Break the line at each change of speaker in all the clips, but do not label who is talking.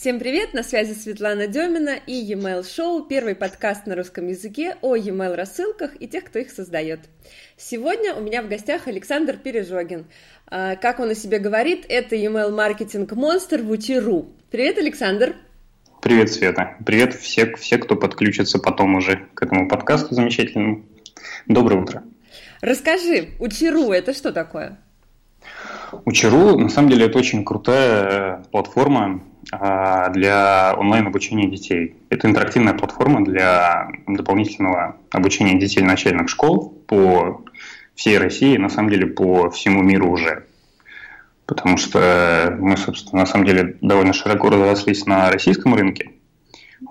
Всем привет, на связи Светлана Демина и e-mail шоу, первый подкаст на русском языке о e-mail рассылках и тех, кто их создает. Сегодня у меня в гостях Александр Пережогин. А, как он о себе говорит, это e-mail маркетинг монстр в Учи.ру. Привет, Александр.
Привет, Света. Привет все, все, кто подключится потом уже к этому подкасту замечательному. Доброе утро.
Расскажи, Учи.ру это что такое?
Учи.ру, на самом деле, это очень крутая э, платформа для онлайн-обучения детей. Это интерактивная платформа для дополнительного обучения детей начальных школ по всей России, на самом деле по всему миру уже. Потому что мы, собственно, на самом деле довольно широко разрослись на российском рынке.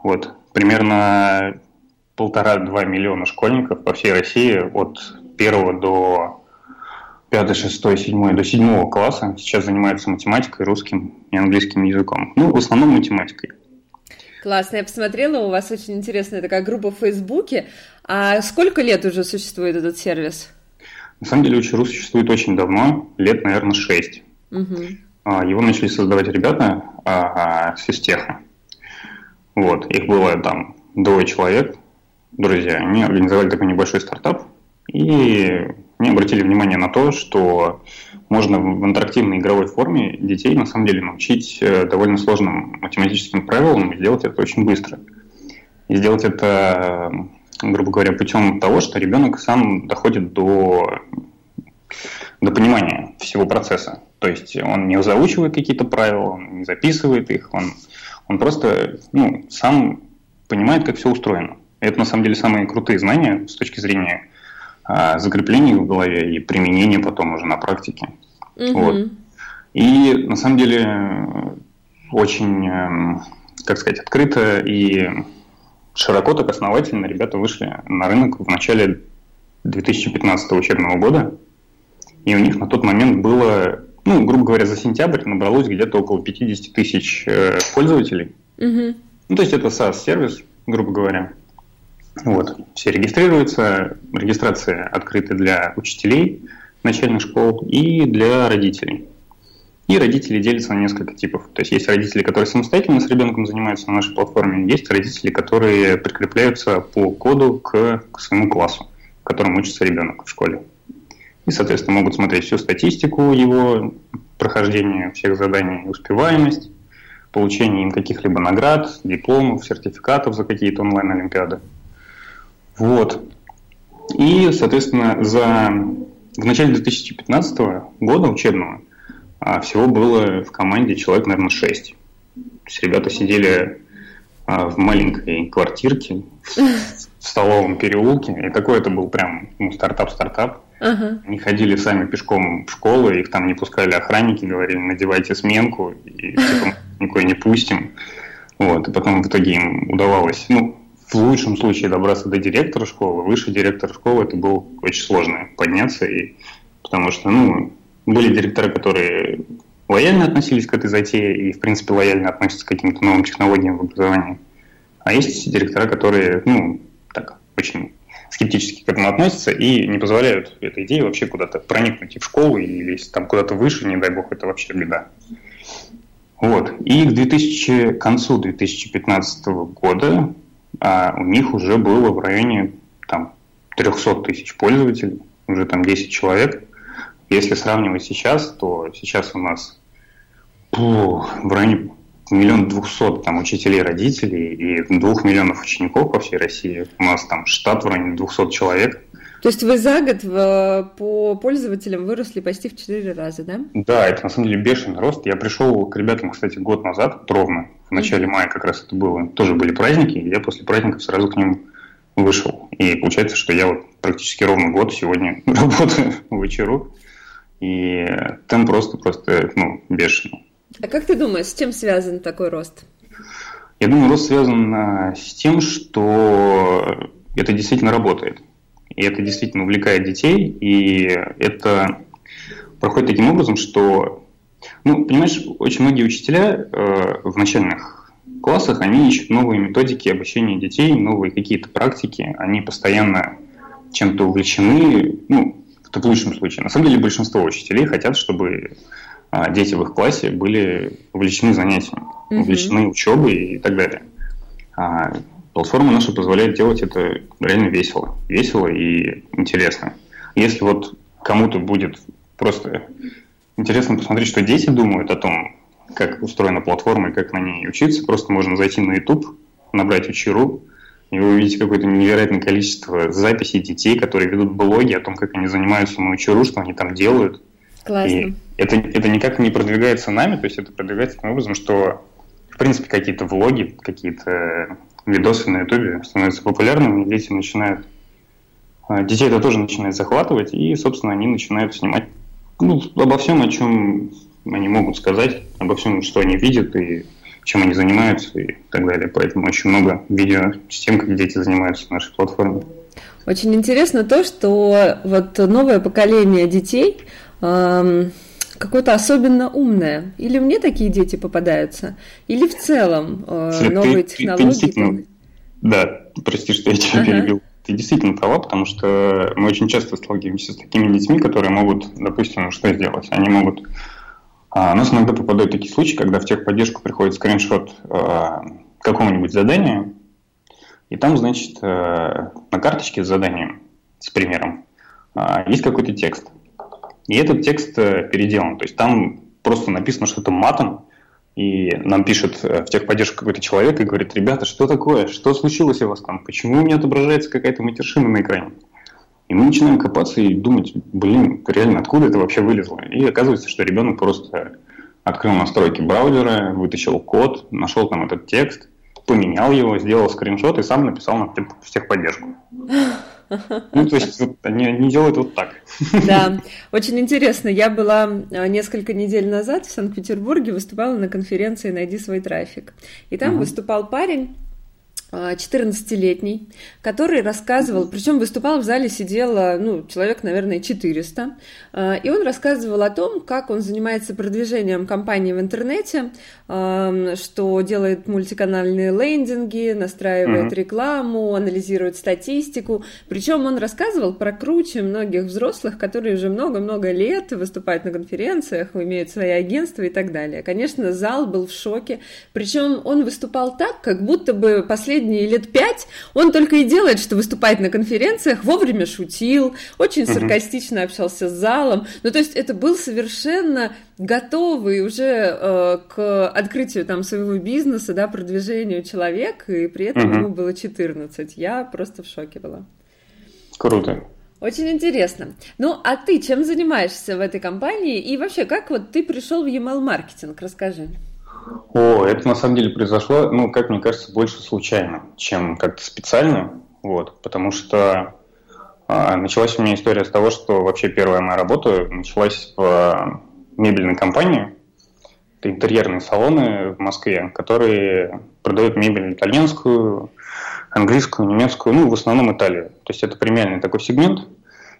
Вот. Примерно полтора-два миллиона школьников по всей России от первого до пятый, шестой, седьмой до седьмого класса сейчас занимаются математикой, русским и английским языком. Ну, в основном математикой.
Классно, я посмотрела, у вас очень интересная такая группа в Фейсбуке. А сколько лет уже существует этот сервис?
На самом деле Учеру существует очень давно, лет, наверное, шесть. Угу. Его начали создавать ребята а, с физтеха. Вот, их было там двое человек, друзья. Они организовали такой небольшой стартап и они обратили внимание на то, что можно в интерактивной игровой форме детей на самом деле научить э, довольно сложным математическим правилам и сделать это очень быстро. И сделать это, грубо говоря, путем того, что ребенок сам доходит до, до понимания всего процесса. То есть он не заучивает какие-то правила, он не записывает их, он, он просто ну, сам понимает, как все устроено. И это на самом деле самые крутые знания с точки зрения закрепление в голове и применение потом уже на практике. Угу. Вот. И на самом деле очень, эм, как сказать, открыто и широко так основательно ребята вышли на рынок в начале 2015 учебного года. И у них на тот момент было, ну, грубо говоря, за сентябрь набралось где-то около 50 тысяч э, пользователей. Угу. Ну, то есть это SaaS-сервис, грубо говоря. Вот. Все регистрируются. Регистрация открыта для учителей начальных школ и для родителей. И родители делятся на несколько типов. То есть есть родители, которые самостоятельно с ребенком занимаются на нашей платформе, есть родители, которые прикрепляются по коду к, к своему классу, в котором учится ребенок в школе. И, соответственно, могут смотреть всю статистику его прохождения всех заданий, успеваемость, получение им каких-либо наград, дипломов, сертификатов за какие-то онлайн-олимпиады. Вот. И, соответственно, за... в начале 2015 года учебного а, всего было в команде человек, наверное, 6. То есть ребята сидели а, в маленькой квартирке в Столовом переулке. И такой это был прям ну, стартап-стартап. Uh-huh. Они ходили сами пешком в школу, их там не пускали охранники, говорили, надевайте сменку, и типа, никакой не пустим. Вот, и потом в итоге им удавалось, ну, в лучшем случае добраться до директора школы, выше директора школы это было очень сложно подняться, и, потому что, ну, были директора, которые лояльно относились к этой затее и, в принципе, лояльно относятся к каким-то новым технологиям в образовании. А есть директора, которые, ну, так, очень скептически к этому относятся и не позволяют этой идее вообще куда-то проникнуть и в школу, или если там куда-то выше, не дай бог, это вообще беда. Вот. И к 2000, к концу 2015 года а у них уже было в районе там, 300 тысяч пользователей, уже там 10 человек. Если сравнивать сейчас, то сейчас у нас фу, в районе миллион двухсот там учителей, родителей и двух миллионов учеников по всей России. У нас там штат в районе 200 человек.
То есть вы за год в, по пользователям выросли почти в 4 раза, да?
Да, это на самом деле бешеный рост. Я пришел к ребятам, кстати, год назад, ровно, в начале мая как раз это было. Тоже были праздники, и я после праздников сразу к ним вышел. И получается, что я вот практически ровно год сегодня работаю в вечеру. И там просто-просто, ну, бешеный.
А как ты думаешь, с чем связан такой рост?
Я думаю, рост связан а, с тем, что это действительно работает и это действительно увлекает детей, и это проходит таким образом, что, ну, понимаешь, очень многие учителя э, в начальных классах, они ищут новые методики обучения детей, новые какие-то практики, они постоянно чем-то увлечены, ну, это в лучшем случае. На самом деле большинство учителей хотят, чтобы а, дети в их классе были увлечены занятиями, mm-hmm. увлечены учебой и так далее. А платформа наша позволяет делать это реально весело. Весело и интересно. Если вот кому-то будет просто интересно посмотреть, что дети думают о том, как устроена платформа и как на ней учиться, просто можно зайти на YouTube, набрать учеру, и вы увидите какое-то невероятное количество записей детей, которые ведут блоги о том, как они занимаются на учеру, что они там делают.
Классно. И
это, это никак не продвигается нами, то есть это продвигается таким образом, что, в принципе, какие-то влоги, какие-то видосы на ютубе становятся популярными, дети начинают... А, детей это тоже начинает захватывать, и, собственно, они начинают снимать ну, обо всем, о чем они могут сказать, обо всем, что они видят и чем они занимаются и так далее. Поэтому очень много видео с тем, как дети занимаются в нашей платформе.
Очень интересно то, что вот новое поколение детей эм, какое-то особенно умное. Или мне такие дети попадаются, или в целом э, новые ты, технологии. Ты, ты
да, прости, что я тебя ага. перебил. Ты действительно права, потому что мы очень часто сталкиваемся с такими детьми, которые могут, допустим, что сделать? Они могут... А, у нас иногда попадают такие случаи, когда в техподдержку приходит скриншот а, какого-нибудь задания, и там, значит, а, на карточке с заданием, с примером, а, есть какой-то текст. И этот текст э, переделан. То есть там просто написано что-то матом, и нам пишет э, в техподдержку какой-то человек и говорит, ребята, что такое? Что случилось у вас там? Почему у меня отображается какая-то матершина на экране? И мы начинаем копаться и думать, блин, реально, откуда это вообще вылезло? И оказывается, что ребенок просто открыл настройки браузера, вытащил код, нашел там этот текст, поменял его, сделал скриншот и сам написал нам техподдержку. Ну, то есть вот, они, они делают вот так.
Да, очень интересно. Я была а, несколько недель назад в Санкт-Петербурге, выступала на конференции «Найди свой трафик». И там угу. выступал парень, 14-летний, который рассказывал, причем выступал в зале, сидело, ну, человек, наверное, 400, а, и он рассказывал о том, как он занимается продвижением компании в интернете, что делает мультиканальные лендинги, настраивает mm-hmm. рекламу, анализирует статистику, причем он рассказывал про круче многих взрослых, которые уже много-много лет выступают на конференциях, имеют свои агентства и так далее. Конечно, зал был в шоке, причем он выступал так, как будто бы последний последние лет пять он только и делает, что выступает на конференциях, вовремя шутил, очень uh-huh. саркастично общался с залом. Ну, то есть это был совершенно готовый уже э, к открытию там своего бизнеса, да, продвижению человек, и при этом uh-huh. ему было 14. Я просто в шоке была.
Круто.
Очень интересно. Ну, а ты чем занимаешься в этой компании? И вообще, как вот ты пришел в email маркетинг? Расскажи.
О, это на самом деле произошло, ну, как мне кажется, больше случайно, чем как-то специально, вот, потому что а, началась у меня история с того, что вообще первая моя работа началась в а, мебельной компании, это интерьерные салоны в Москве, которые продают мебель итальянскую, английскую, немецкую, ну, в основном Италию. То есть это премиальный такой сегмент –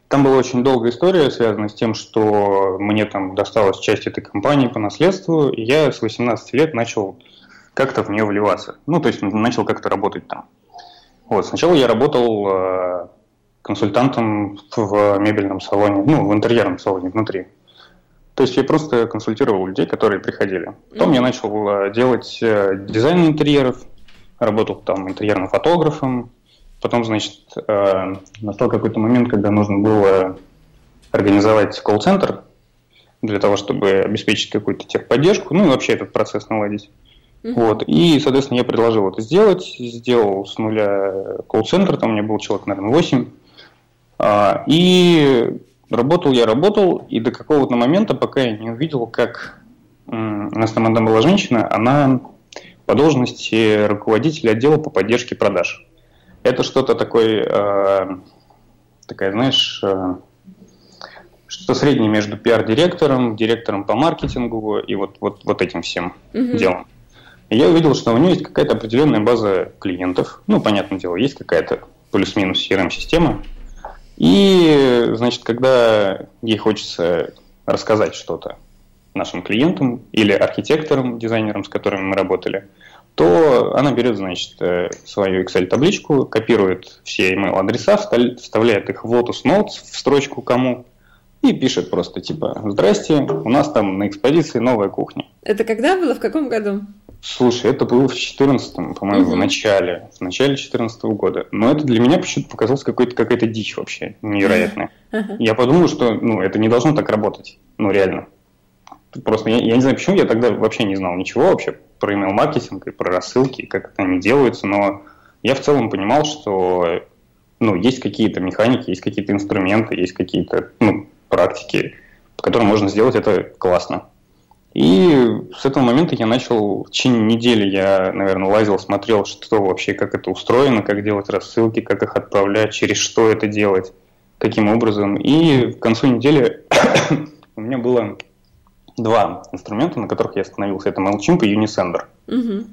там была очень долгая история, связанная с тем, что мне там досталась часть этой компании по наследству, и я с 18 лет начал как-то в нее вливаться. Ну, то есть начал как-то работать там. Вот, сначала я работал э, консультантом в мебельном салоне, ну, в интерьерном салоне внутри. То есть я просто консультировал людей, которые приходили. Потом mm-hmm. я начал э, делать э, дизайн интерьеров, работал там интерьерным фотографом, Потом, значит, э, настал какой-то момент, когда нужно было организовать колл-центр для того, чтобы обеспечить какую-то техподдержку, ну и вообще этот процесс наладить. Mm-hmm. Вот. И, соответственно, я предложил это сделать, сделал с нуля колл-центр, там у меня был человек, наверное, 8. А, и работал я, работал, и до какого-то момента, пока я не увидел, как у нас там одна была женщина, она по должности руководителя отдела по поддержке продаж. Это что-то такое, э, такая, знаешь, э, что среднее между пиар-директором, директором по маркетингу и вот, вот, вот этим всем mm-hmm. делом. И я увидел, что у нее есть какая-то определенная база клиентов. Ну, понятное дело, есть какая-то плюс-минус CRM-система. И, значит, когда ей хочется рассказать что-то нашим клиентам или архитекторам, дизайнерам, с которыми мы работали – то она берет, значит, э, свою Excel-табличку, копирует все email-адреса, вставляет их в Lotus Notes в строчку кому, и пишет просто типа «Здрасте, у нас там на экспозиции новая кухня».
Это когда было? В каком году?
Слушай, это было в 14 по-моему, угу. в начале, в начале 14 года. Но это для меня почему-то показалось какой-то, какая-то дичь вообще невероятная. Я подумал, что ну, это не должно так работать. Ну, реально. Просто я, я не знаю, почему я тогда вообще не знал ничего вообще про email-маркетинг и про рассылки, как это они делаются, но я в целом понимал, что ну, есть какие-то механики, есть какие-то инструменты, есть какие-то ну, практики, по которым можно сделать это классно. И с этого момента я начал, в течение недели я, наверное, лазил, смотрел, что вообще, как это устроено, как делать рассылки, как их отправлять, через что это делать, каким образом. И к концу недели у меня было два инструмента, на которых я остановился. Это MailChimp и Unisender. Угу.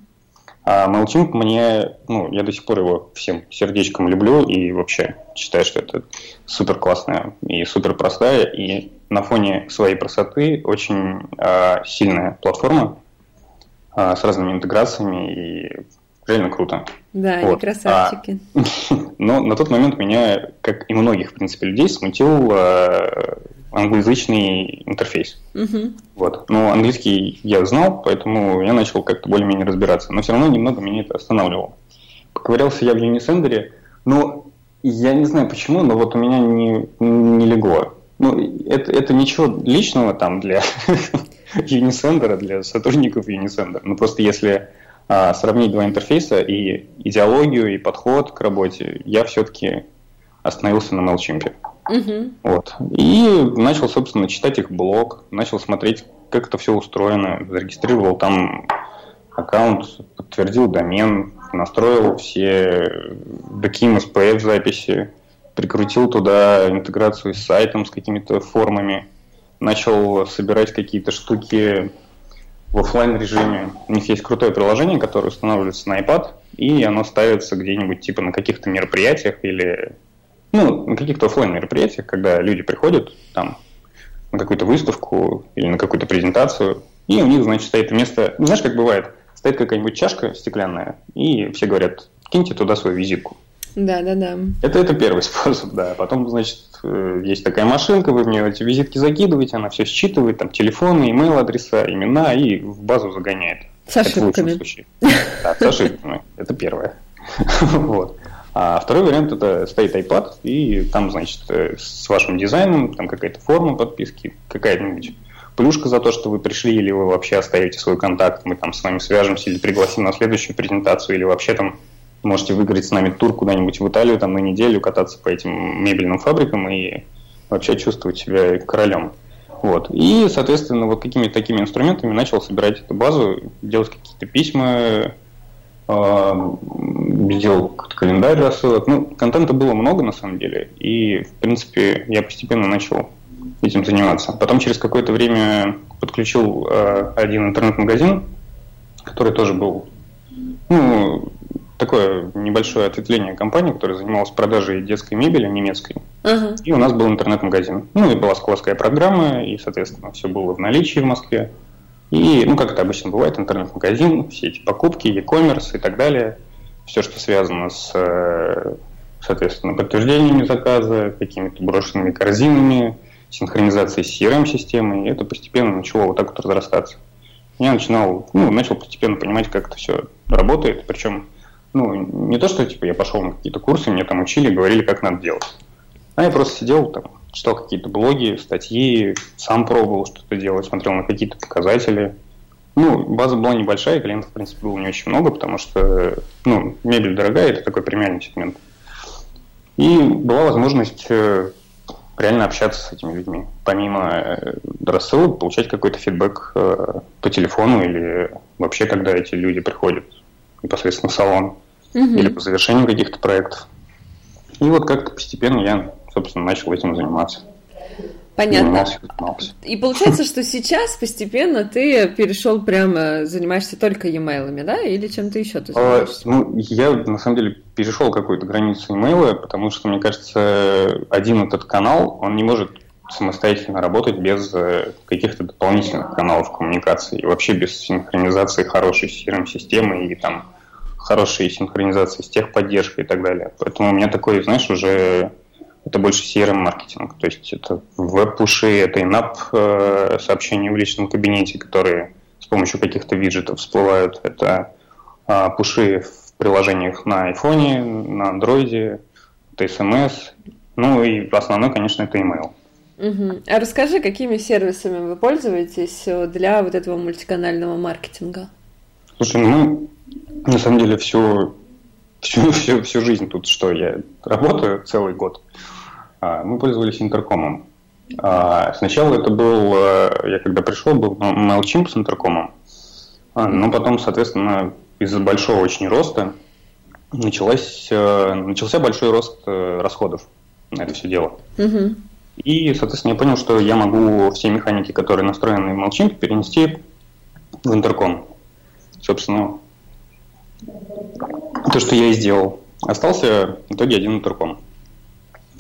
А MailChimp мне, ну, я до сих пор его всем сердечком люблю и вообще считаю, что это супер классная и супер простая и на фоне своей красоты очень э, сильная платформа э, с разными интеграциями и реально круто.
Да, вот. они красавчики. А,
но на тот момент меня, как и многих, в принципе, людей, смутил э, англоязычный интерфейс. Угу. Вот. Но английский я знал, поэтому я начал как-то более-менее разбираться. Но все равно немного меня это останавливало. Поковырялся я в Unisender, но я не знаю почему, но вот у меня не, не легло. Ну, это, это ничего личного там для Unisender, для сотрудников Unisender. Ну, просто если а, сравнить два интерфейса и идеологию, и подход к работе, я все-таки остановился на MailChimp. Угу. Вот. И начал, собственно, читать их блог, начал смотреть, как это все устроено, зарегистрировал там аккаунт, подтвердил домен, настроил все DKIM, SPF записи, прикрутил туда интеграцию с сайтом, с какими-то формами, начал собирать какие-то штуки в офлайн режиме. У них есть крутое приложение, которое устанавливается на iPad, и оно ставится где-нибудь типа на каких-то мероприятиях или ну, на каких-то офлайн мероприятиях, когда люди приходят там на какую-то выставку или на какую-то презентацию, и у них, значит, стоит место, ну, знаешь, как бывает, стоит какая-нибудь чашка стеклянная, и все говорят, киньте туда свою визитку.
Да, да, да.
Это, это первый способ, да. Потом, значит, э, есть такая машинка, вы мне эти визитки закидываете, она все считывает, там телефоны, имейл адреса, имена и в базу загоняет.
С ошибками.
Да, с ошибками. Это первое. Вот. А второй вариант это стоит iPad, и там, значит, э, с вашим дизайном, там какая-то форма подписки, какая-нибудь плюшка за то, что вы пришли, или вы вообще оставите свой контакт, мы там с вами свяжемся или пригласим на следующую презентацию, или вообще там можете выиграть с нами тур куда-нибудь в Италию там на неделю, кататься по этим мебельным фабрикам и вообще чувствовать себя королем. Вот. И, соответственно, вот какими-то такими инструментами начал собирать эту базу, делать какие-то письма, сделал календарь рассылок. Ну, контента было много на самом деле, и, в принципе, я постепенно начал этим заниматься. Потом через какое-то время подключил э, один интернет-магазин, который тоже был, ну, такое небольшое ответвление компании, которая занималась продажей детской мебели немецкой. Uh-huh. И у нас был интернет-магазин. Ну, и была складская программа, и, соответственно, все было в наличии в Москве. И, ну, как это обычно бывает, интернет-магазин, все эти покупки, e-commerce и так далее, все, что связано с, э, соответственно, подтверждениями заказа, какими-то брошенными корзинами, синхронизацией с CRM-системой, это постепенно начало вот так вот разрастаться. Я начинал, ну, начал постепенно понимать, как это все работает, причем, ну, не то, что, типа, я пошел на какие-то курсы, мне там учили, говорили, как надо делать. А я просто сидел там, читал какие-то блоги, статьи, сам пробовал что-то делать, смотрел на какие-то показатели. Ну, база была небольшая, клиентов, в принципе, было не очень много, потому что, ну, мебель дорогая, это такой премиальный сегмент. И была возможность э, реально общаться с этими людьми. Помимо э, рассылок, получать какой-то фидбэк э, по телефону или вообще, когда эти люди приходят непосредственно в салон угу. или по завершению каких-то проектов. И вот как-то постепенно я собственно, начал этим заниматься.
Понятно. И получается, что сейчас постепенно ты перешел прямо, занимаешься только e-mail, да, или чем-то еще ты а, занимаешься?
Ну, я на самом деле перешел какую-то границу e-mail, потому что, мне кажется, один этот канал, он не может самостоятельно работать без э, каких-то дополнительных каналов коммуникации, и вообще без синхронизации хорошей CRM-системы и там хорошей синхронизации с техподдержкой и так далее. Поэтому у меня такой, знаешь, уже это больше CRM-маркетинг. То есть это веб-пуши, это инап э, сообщения в личном кабинете, которые с помощью каких-то виджетов всплывают. Это э, пуши в приложениях на айфоне, на андроиде, это смс. Ну и основной, конечно, это email.
Угу. А расскажи, какими сервисами вы пользуетесь для вот этого мультиканального маркетинга?
Слушай, ну, на самом деле всю, всю, всю, всю жизнь тут, что я работаю целый год, а, мы пользовались интеркомом. А, сначала это был, э, я когда пришел, был MailChimp с интеркомом, а, но потом, соответственно, из-за большого очень роста началась, э, начался большой рост э, расходов на это все дело. Угу. И, соответственно, я понял, что я могу все механики, которые настроены в MailChimp, перенести в интерком. Собственно, то, что я и сделал. Остался в итоге один интерком.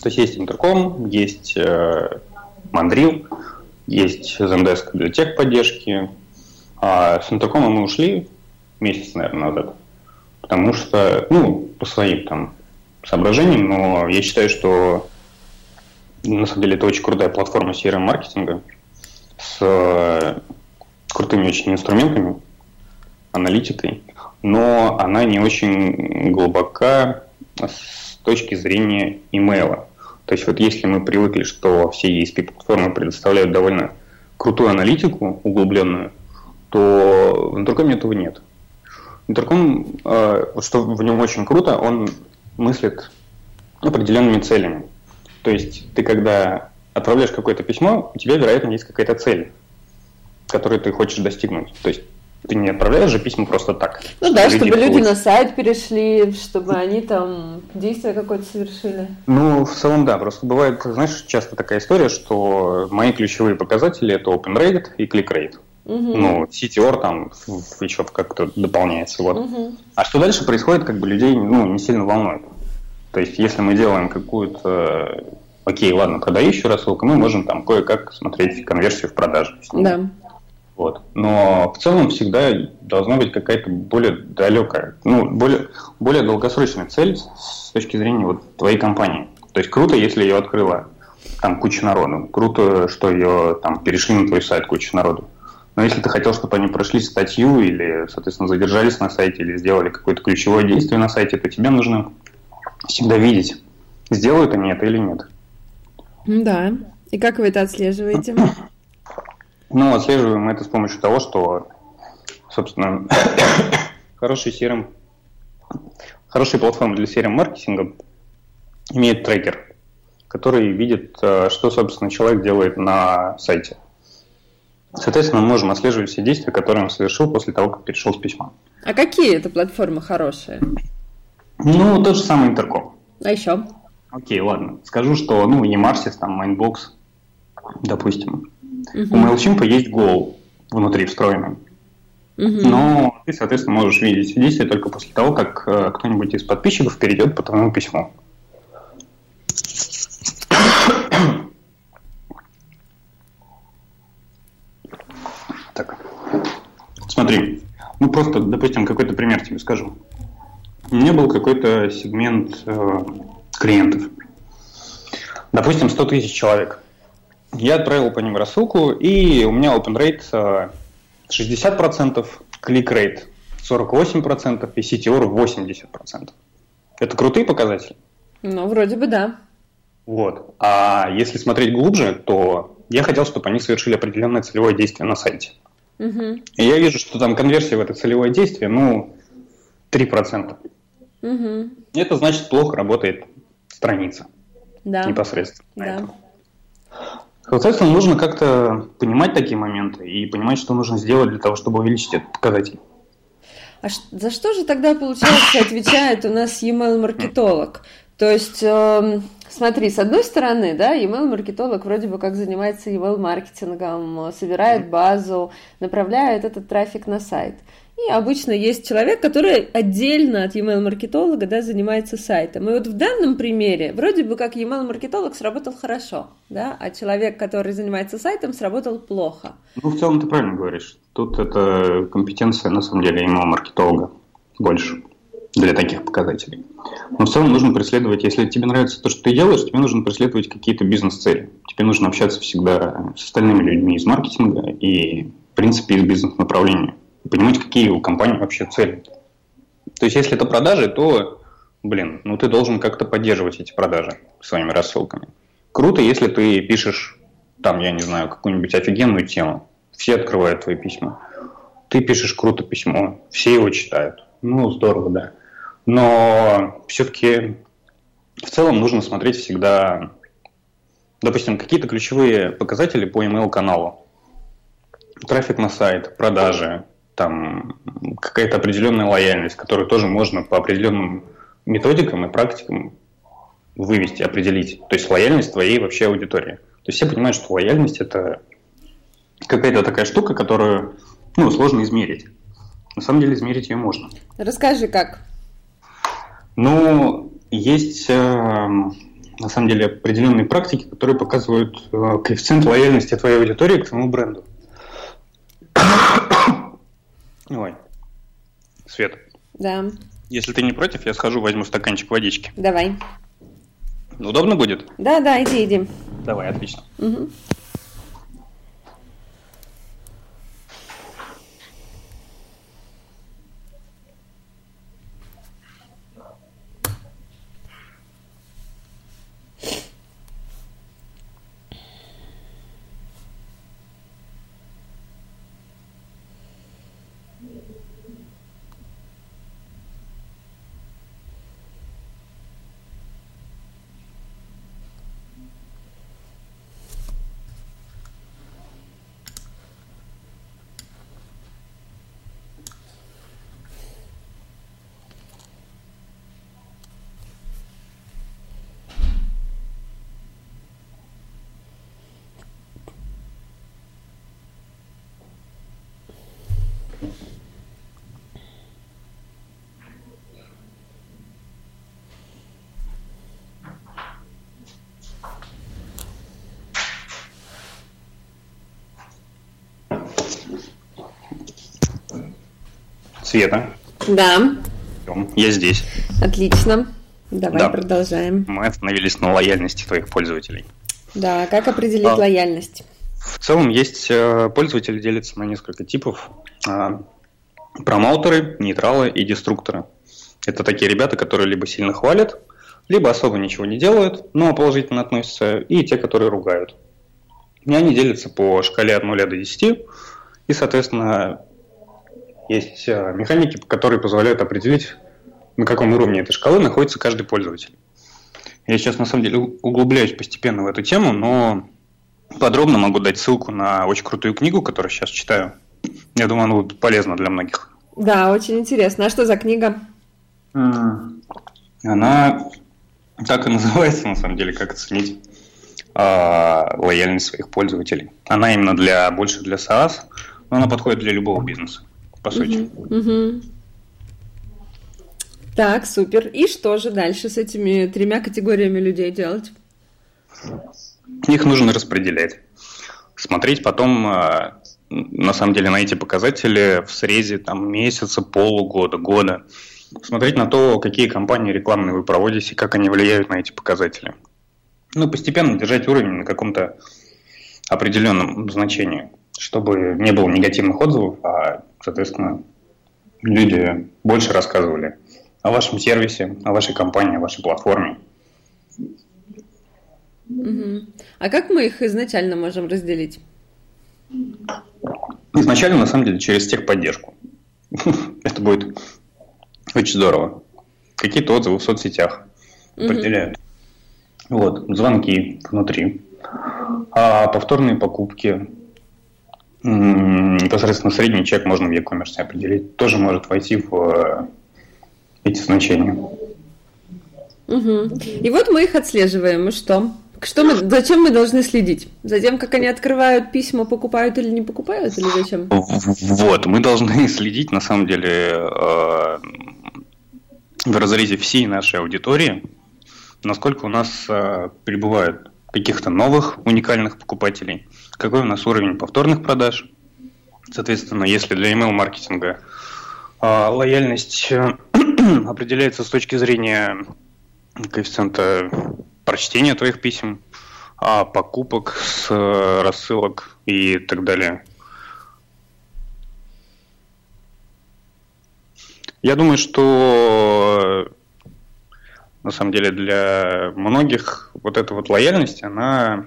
То есть есть интерком, есть э, Mandrill, есть Zendesk для техподдержки. А с интеркома мы ушли месяц, наверное, назад. Потому что, ну, по своим там соображениям, но я считаю, что на самом деле это очень крутая платформа CRM-маркетинга с э, крутыми очень инструментами, аналитикой, но она не очень глубока точки зрения имейла. То есть вот если мы привыкли, что все ESP-платформы предоставляют довольно крутую аналитику, углубленную, то в Интеркоме этого нет. Интерком, э, что в нем очень круто, он мыслит определенными целями. То есть ты когда отправляешь какое-то письмо, у тебя, вероятно, есть какая-то цель, которую ты хочешь достигнуть. То есть ты не отправляешь же письма просто так.
Ну да, чтобы люди получат. на сайт перешли, чтобы они там действие какое-то совершили.
Ну, в целом, да. Просто бывает, знаешь, часто такая история, что мои ключевые показатели это open rate и click rate. Угу. Ну, CTR там еще как-то дополняется. Вот. Угу. А что дальше происходит, как бы людей ну, не сильно волнует. То есть, если мы делаем какую-то окей, ладно, продающую рассылку, мы можем там кое-как смотреть конверсию в продажу.
Да.
Вот. Но в целом всегда должна быть какая-то более далекая, ну, более, более долгосрочная цель с точки зрения вот твоей компании. То есть круто, если ее открыла там куча народу. Круто, что ее там перешли на твой сайт куча народу. Но если ты хотел, чтобы они прошли статью или, соответственно, задержались на сайте или сделали какое-то ключевое действие на сайте, то тебе нужно всегда видеть, сделают они это или нет.
Да. И как вы это отслеживаете?
Ну, отслеживаем мы это с помощью того, что, собственно, хороший CRM, хорошая платформа для CRM-маркетинга имеет трекер, который видит, э, что, собственно, человек делает на сайте. Соответственно, мы можем отслеживать все действия, которые он совершил после того, как перешел с письма.
А какие это платформы хорошие?
Ну, тот же самый интерком.
А еще?
Окей, ладно. Скажу, что, ну, Emarsis, там, Mindbox, допустим. У MailChimp есть Go внутри встроенный. Угу. Но ты, соответственно, можешь видеть действия только после того, как э, кто-нибудь из подписчиков перейдет по твоему письму. так. Смотри. Ну, просто, допустим, какой-то пример тебе скажу. У меня был какой-то сегмент э, клиентов. Допустим, 100 тысяч человек. Я отправил по ним рассылку, и у меня open rate 60%, click rate 48% и CTR 80%. Это крутые показатели?
Ну, вроде бы да.
Вот. А если смотреть глубже, то я хотел, чтобы они совершили определенное целевое действие на сайте. Угу. И я вижу, что там конверсия в это целевое действие, ну, 3%. Угу. Это значит, плохо работает страница. Да. Непосредственно. Да. Соответственно, нужно как-то понимать такие моменты и понимать, что нужно сделать для того, чтобы увеличить этот показатель.
А за что же тогда, получается, отвечает у нас email-маркетолог? То есть, э, смотри, с одной стороны, да, email-маркетолог вроде бы как занимается email-маркетингом, собирает базу, направляет этот трафик на сайт. И обычно есть человек, который отдельно от email-маркетолога да, занимается сайтом. И вот в данном примере вроде бы как email-маркетолог сработал хорошо, да, а человек, который занимается сайтом, сработал плохо.
Ну, в целом ты правильно говоришь. Тут это компетенция, на самом деле, email-маркетолога больше. для таких показателей. Но в целом нужно преследовать, если тебе нравится то, что ты делаешь, тебе нужно преследовать какие-то бизнес-цели. Тебе нужно общаться всегда с остальными людьми из маркетинга и, в принципе, из бизнес-направления. Понимать, какие у компании вообще цели. То есть, если это продажи, то, блин, ну ты должен как-то поддерживать эти продажи своими рассылками. Круто, если ты пишешь там, я не знаю, какую-нибудь офигенную тему. Все открывают твои письма. Ты пишешь круто письмо, все его читают. Ну, здорово, да. Но все-таки в целом нужно смотреть всегда, допустим, какие-то ключевые показатели по email-каналу. Трафик на сайт, продажи, там какая-то определенная лояльность, которую тоже можно по определенным методикам и практикам вывести, определить. То есть лояльность твоей вообще аудитории. То есть все понимают, что лояльность это какая-то такая штука, которую ну, сложно измерить. На самом деле измерить ее можно.
Расскажи, как.
Ну, есть э, на самом деле определенные практики, которые показывают э, коэффициент лояльности твоей аудитории к твоему бренду. Ой, Свет.
Да.
Если ты не против, я схожу, возьму стаканчик водички.
Давай.
Удобно будет?
Да, да, иди, иди.
Давай, отлично.
Угу.
Света.
Да.
Я здесь.
Отлично. Давай да. продолжаем.
Мы остановились на лояльности твоих пользователей.
Да, как определить а, лояльность?
В целом есть э, пользователи делятся на несколько типов. А, промоутеры, нейтралы и деструкторы. Это такие ребята, которые либо сильно хвалят, либо особо ничего не делают, но положительно относятся, и те, которые ругают. И они делятся по шкале от 0 до 10, и, соответственно, есть э, механики, которые позволяют определить, на каком уровне этой шкалы находится каждый пользователь. Я сейчас, на самом деле, углубляюсь постепенно в эту тему, но подробно могу дать ссылку на очень крутую книгу, которую сейчас читаю. Я думаю, она будет полезна для многих.
Да, очень интересно. А что за книга?
Она так и называется, на самом деле, как оценить э, лояльность своих пользователей. Она именно для больше для SaaS, но она подходит для любого бизнеса по сути. Угу, угу.
Так, супер. И что же дальше с этими тремя категориями людей делать?
Их нужно распределять. Смотреть потом, а, на самом деле, на эти показатели в срезе там, месяца, полугода, года. Смотреть на то, какие компании рекламные вы проводите как они влияют на эти показатели. Ну, постепенно держать уровень на каком-то определенном значении чтобы не было негативных отзывов, а, соответственно, люди больше рассказывали о вашем сервисе, о вашей компании, о вашей платформе.
Угу. А как мы их изначально можем разделить?
Изначально, на самом деле, через техподдержку. Это будет очень здорово. Какие-то отзывы в соцсетях определяют. Вот, звонки внутри. А повторные покупки, непосредственно средний чек можно в e-commerce определить, тоже может войти в э, эти значения.
Угу. И вот мы их отслеживаем, и что? Что мы, зачем мы должны следить? За тем, как они открывают письма, покупают или не покупают, или зачем?
Вот, мы должны следить, на самом деле, э, в разрезе всей нашей аудитории, насколько у нас э, прибывает каких-то новых уникальных покупателей, какой у нас уровень повторных продаж. Соответственно, если для email-маркетинга э, лояльность определяется с точки зрения коэффициента прочтения твоих писем, а покупок с э, рассылок и так далее. Я думаю, что на самом деле для многих вот эта вот лояльность, она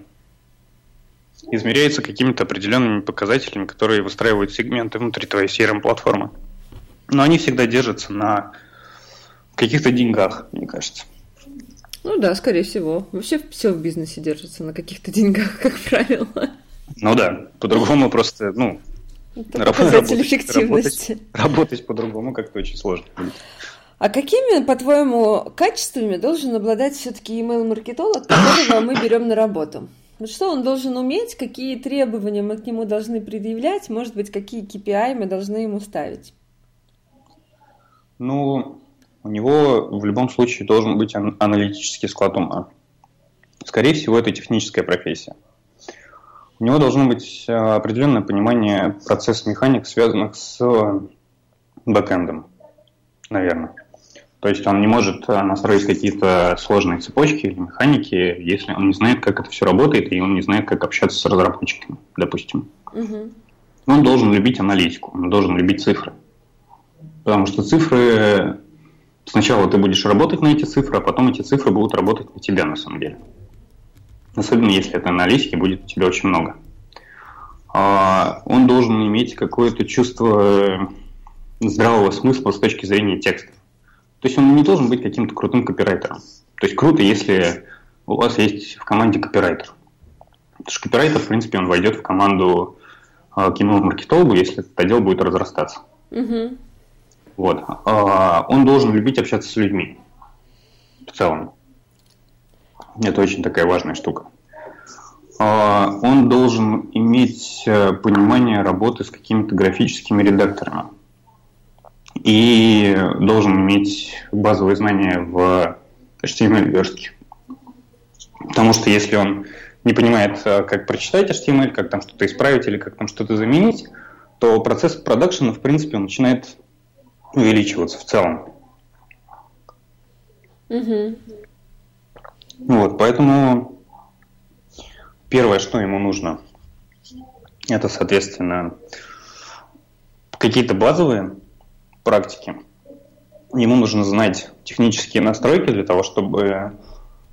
измеряется какими-то определенными показателями, которые выстраивают сегменты внутри твоей CRM-платформы. Но они всегда держатся на каких-то деньгах, мне кажется.
Ну да, скорее всего. Вообще все в бизнесе держится на каких-то деньгах, как правило.
Ну да, по-другому просто, ну,
Это показатель эффективности.
Работать, работать по-другому как-то очень сложно.
А какими, по-твоему, качествами должен обладать все-таки email-маркетолог, которого мы берем на работу? Что он должен уметь, какие требования мы к нему должны предъявлять, может быть, какие KPI мы должны ему ставить?
Ну, у него в любом случае должен быть аналитический склад ума. Скорее всего, это техническая профессия. У него должно быть э, определенное понимание процесс механик, связанных с бэкэндом, наверное. То есть он не может э, настроить какие-то сложные цепочки или механики, если он не знает, как это все работает, и он не знает, как общаться с разработчиками, допустим. Угу. Он должен любить аналитику, он должен любить цифры. Потому что цифры... Сначала ты будешь работать на эти цифры, а потом эти цифры будут работать на тебя на самом деле. Особенно если это аналитики будет у тебя очень много. А он должен иметь какое-то чувство здравого смысла с точки зрения текста. То есть он не должен быть каким-то крутым копирайтером. То есть круто, если у вас есть в команде копирайтер. Потому что копирайтер, в принципе, он войдет в команду э, кино-маркетологу, если этот отдел будет разрастаться. Угу. Вот. Э, он должен любить общаться с людьми. В целом. Это очень такая важная штука. Э, он должен иметь э, понимание работы с какими-то графическими редакторами и должен иметь базовые знания в HTML-верстке. Потому что если он не понимает, э, как прочитать HTML, как там что-то исправить или как там что-то заменить, то процесс продакшена, в принципе, он начинает увеличиваться в целом. Угу. Вот, поэтому первое, что ему нужно, это, соответственно, какие-то базовые практики. Ему нужно знать технические настройки для того, чтобы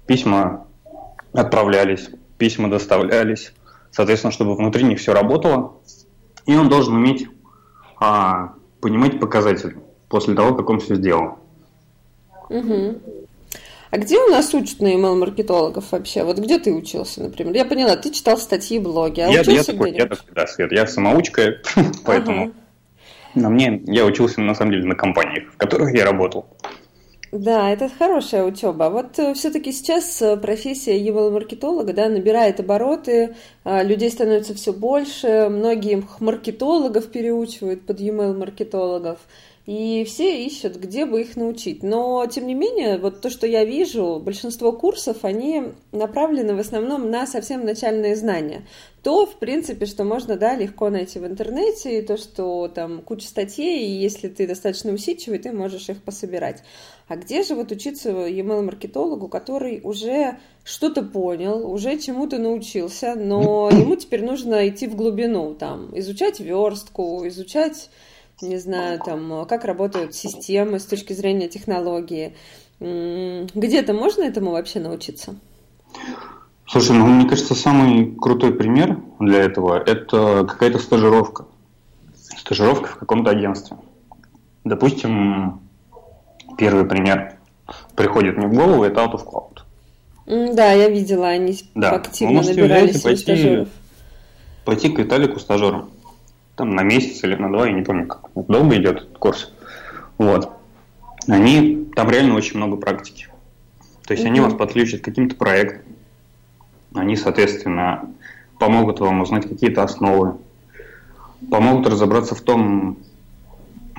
письма отправлялись, письма доставлялись, соответственно, чтобы внутри них все работало. И он должен уметь а, понимать показатели после того, как он все сделал.
Угу. А где у нас учат на email-маркетологов вообще? Вот где ты учился, например? Я поняла, ты читал статьи, блоги, а
я, учился я такой, я такой, да, Свет, я самоучка, поэтому... Ага. На мне я учился на самом деле на компаниях, в которых я работал.
Да, это хорошая учеба. Вот э, все-таки сейчас э, профессия email-маркетолога да, набирает обороты, а, людей становится все больше, многие маркетологов переучивают под email-маркетологов. И все ищут, где бы их научить. Но, тем не менее, вот то, что я вижу, большинство курсов, они направлены в основном на совсем начальные знания. То, в принципе, что можно, да, легко найти в интернете, и то, что там куча статей, и если ты достаточно усидчивый, ты можешь их пособирать. А где же вот учиться email-маркетологу, который уже что-то понял, уже чему-то научился, но ему теперь нужно идти в глубину, там, изучать верстку, изучать не знаю, там, как работают системы с точки зрения технологии. Где-то можно этому вообще научиться?
Слушай, ну, мне кажется, самый крутой пример для этого – это какая-то стажировка. Стажировка в каком-то агентстве. Допустим, первый пример приходит мне в голову – это Out of
Cloud. Да, я видела, они да. активно набирали себе стажеров.
Пойти к Виталику стажером там на месяц или на два, я не помню, как долго идет этот курс. Вот. Они, там реально очень много практики. То есть mm-hmm. они вас подключат к каким-то проектам. Они, соответственно, помогут вам узнать какие-то основы, помогут разобраться в том,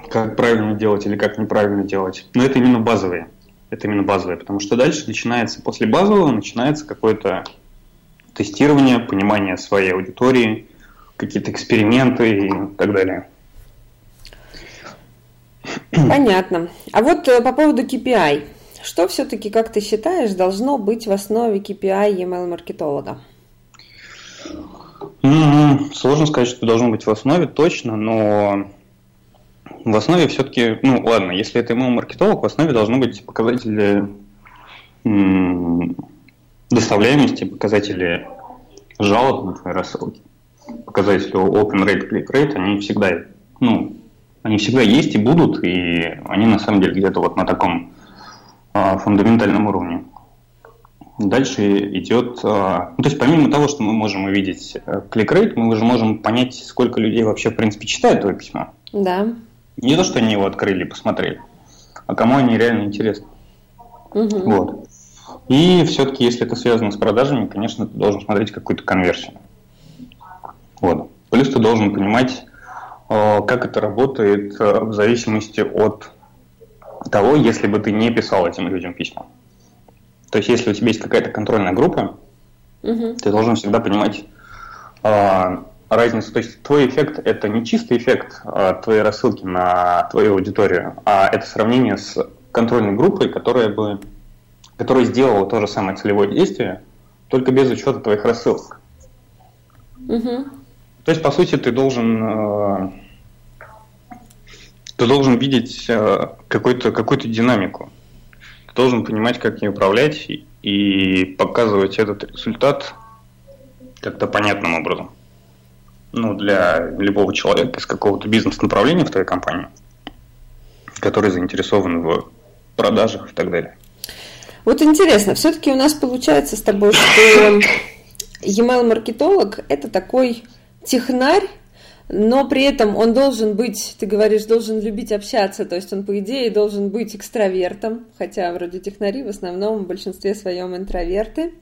как правильно делать или как неправильно делать. Но это именно базовые. Это именно базовые, потому что дальше начинается, после базового начинается какое-то тестирование, понимание своей аудитории, какие-то эксперименты и так далее.
Понятно. А вот э, по поводу KPI. Что все-таки, как ты считаешь, должно быть в основе KPI email-маркетолога?
Mm-hmm. Сложно сказать, что должно быть в основе точно, но в основе все-таки, ну ладно, если это email-маркетолог, в основе должны быть показатели доставляемости, показатели жалоб на твои рассылки, показатели open rate, click rate, они всегда, ну, они всегда есть и будут, и они на самом деле где-то вот на таком а, фундаментальном уровне. Дальше идет, а, ну, то есть помимо того, что мы можем увидеть э, мы уже можем понять, сколько людей вообще в принципе читают твое письмо.
Да.
Не то, что они его открыли и посмотрели, а кому они реально интересны. Угу. Вот. И все-таки, если это связано с продажами, конечно, ты должен смотреть какую-то конверсию. Вот. Плюс ты должен понимать, э, как это работает э, в зависимости от того, если бы ты не писал этим людям письма. То есть, если у тебя есть какая-то контрольная группа, угу. ты должен всегда понимать э, разницу. То есть, твой эффект – это не чистый эффект э, твоей рассылки на твою аудиторию, а это сравнение с контрольной группой, которая бы который сделал то же самое целевое действие, только без учета твоих рассылок. Угу. То есть, по сути, ты должен, э, ты должен видеть э, какую-то какую динамику. Ты должен понимать, как ее управлять и показывать этот результат как-то понятным образом. Ну, для любого человека из какого-то бизнес-направления в твоей компании, который заинтересован в продажах и так далее.
Вот интересно, все-таки у нас получается с тобой, что email-маркетолог – это такой технарь, но при этом он должен быть, ты говоришь, должен любить общаться, то есть он, по идее, должен быть экстравертом, хотя вроде технари в основном в большинстве своем интроверты.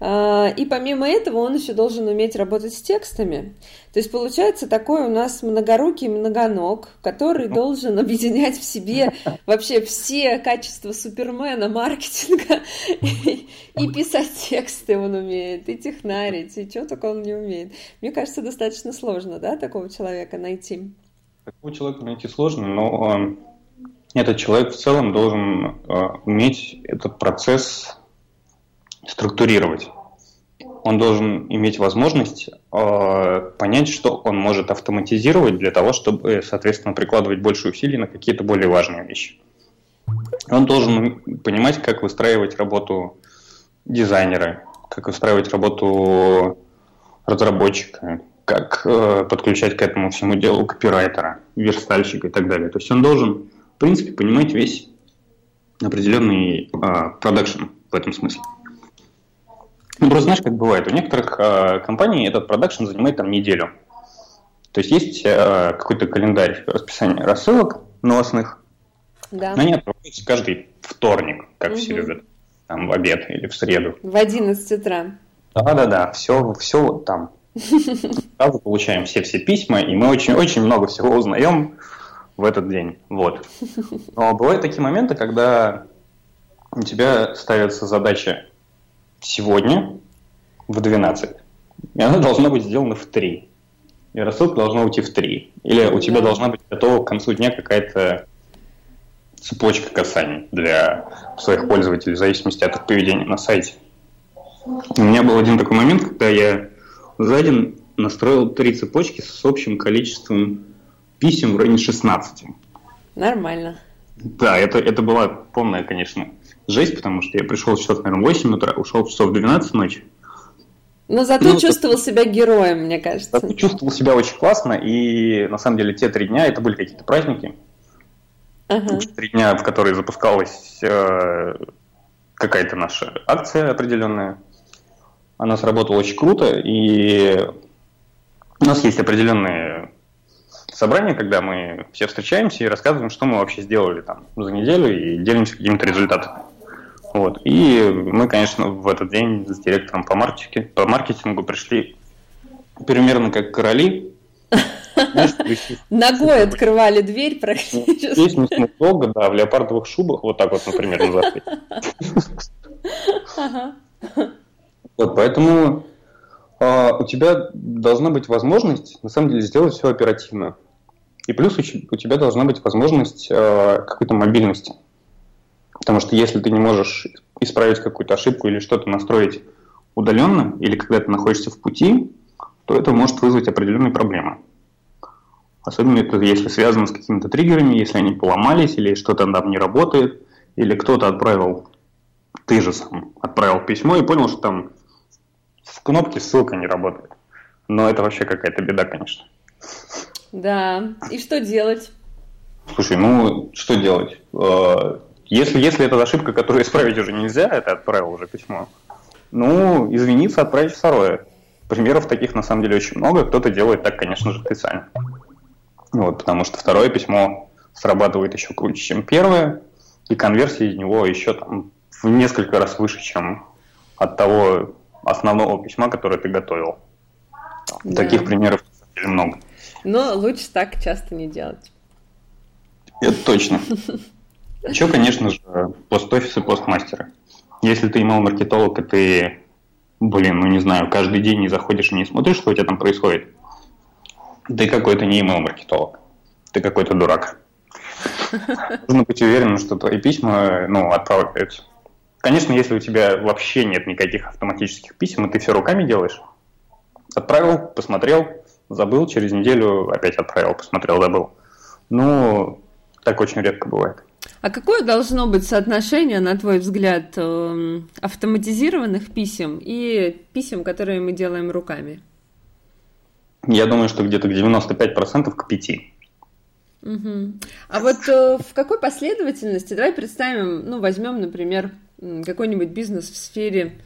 А, и помимо этого он еще должен уметь работать с текстами. То есть получается такой у нас многорукий многоног, который должен объединять в себе вообще все качества супермена, маркетинга и писать тексты он умеет, и технарить, и что только он не умеет. Мне кажется, достаточно сложно, да, такого человека найти.
Такого человека найти сложно, но этот человек в целом должен а, уметь этот процесс структурировать. Он должен иметь возможность э, понять, что он может автоматизировать для того, чтобы, соответственно, прикладывать больше усилий на какие-то более важные вещи. Он должен понимать, как выстраивать работу дизайнера, как выстраивать работу разработчика, как э, подключать к этому всему делу копирайтера, верстальщика и так далее. То есть он должен, в принципе, понимать весь определенный э, продакшн в этом смысле. Ну, просто знаешь, как бывает, у некоторых э, компаний этот продакшн занимает там неделю. То есть есть э, какой-то календарь расписания рассылок новостных, да. но они отправляются каждый вторник, как угу. все любят, там в обед или в среду.
В 11 утра.
Да-да-да, все, все вот там. Сразу получаем все-все письма, и мы очень-очень много всего узнаем в этот день. Вот. Но бывают такие моменты, когда у тебя ставится задача сегодня в 12. И она должна быть сделана в 3. И рассылка должна уйти в 3. Или у тебя должна быть готова к концу дня какая-то цепочка касаний для своих пользователей, в зависимости от их поведения на сайте. У меня был один такой момент, когда я за день настроил три цепочки с общим количеством писем в районе 16.
Нормально.
Да, это, это была полная, конечно, жесть, потому что я пришел в часов, наверное, 8 утра, ушел в часов 12 ночи.
Но зато ну, чувствовал так, себя героем, мне кажется.
Чувствовал себя очень классно, и на самом деле те три дня, это были какие-то праздники. Ага. Три дня, в которые запускалась э, какая-то наша акция определенная. Она сработала очень круто, и у нас есть определенные собрания, когда мы все встречаемся и рассказываем, что мы вообще сделали там за неделю и делимся какими-то результатами. Вот. И мы, конечно, в этот день с директором по, маркетингу, по маркетингу пришли примерно как короли.
Ногой открывали дверь практически.
Песню Snoop Dogg, да, в леопардовых шубах, вот так вот, например, на. Вот, поэтому э, у тебя должна быть возможность, на самом деле, сделать все оперативно. И плюс у тебя должна быть возможность э, какой-то мобильности. Потому что если ты не можешь исправить какую-то ошибку или что-то настроить удаленно, или когда ты находишься в пути, то это может вызвать определенные проблемы. Особенно это если связано с какими-то триггерами, если они поломались, или что-то там не работает, или кто-то отправил, ты же сам отправил письмо и понял, что там в кнопке ссылка не работает. Но это вообще какая-то беда, конечно.
Да, и что делать?
Слушай, ну, что делать? Если, если это ошибка, которую исправить уже нельзя, это отправил уже письмо, ну, извиниться, отправить второе. Примеров таких на самом деле очень много. Кто-то делает так, конечно же, специально. Вот, потому что второе письмо срабатывает еще круче, чем первое, и конверсия из него еще там в несколько раз выше, чем от того основного письма, которое ты готовил. Да. Таких примеров много.
Но лучше так часто не делать.
Это точно. Еще, конечно же, пост-офис и постмастеры. Если ты email-маркетолог, и ты, блин, ну не знаю, каждый день не заходишь и не смотришь, что у тебя там происходит, ты какой-то не email-маркетолог. Ты какой-то дурак. Нужно быть уверенным, что твои письма ну, отправляются. Конечно, если у тебя вообще нет никаких автоматических писем, и ты все руками делаешь, отправил, посмотрел, забыл, через неделю опять отправил, посмотрел, забыл. Ну, так очень редко бывает.
А какое должно быть соотношение, на твой взгляд, эм, автоматизированных писем и писем, которые мы делаем руками?
Я думаю, что где-то 95% к 5%.
Угу. А вот э, в какой последовательности, давай представим, ну, возьмем, например, какой-нибудь бизнес в сфере,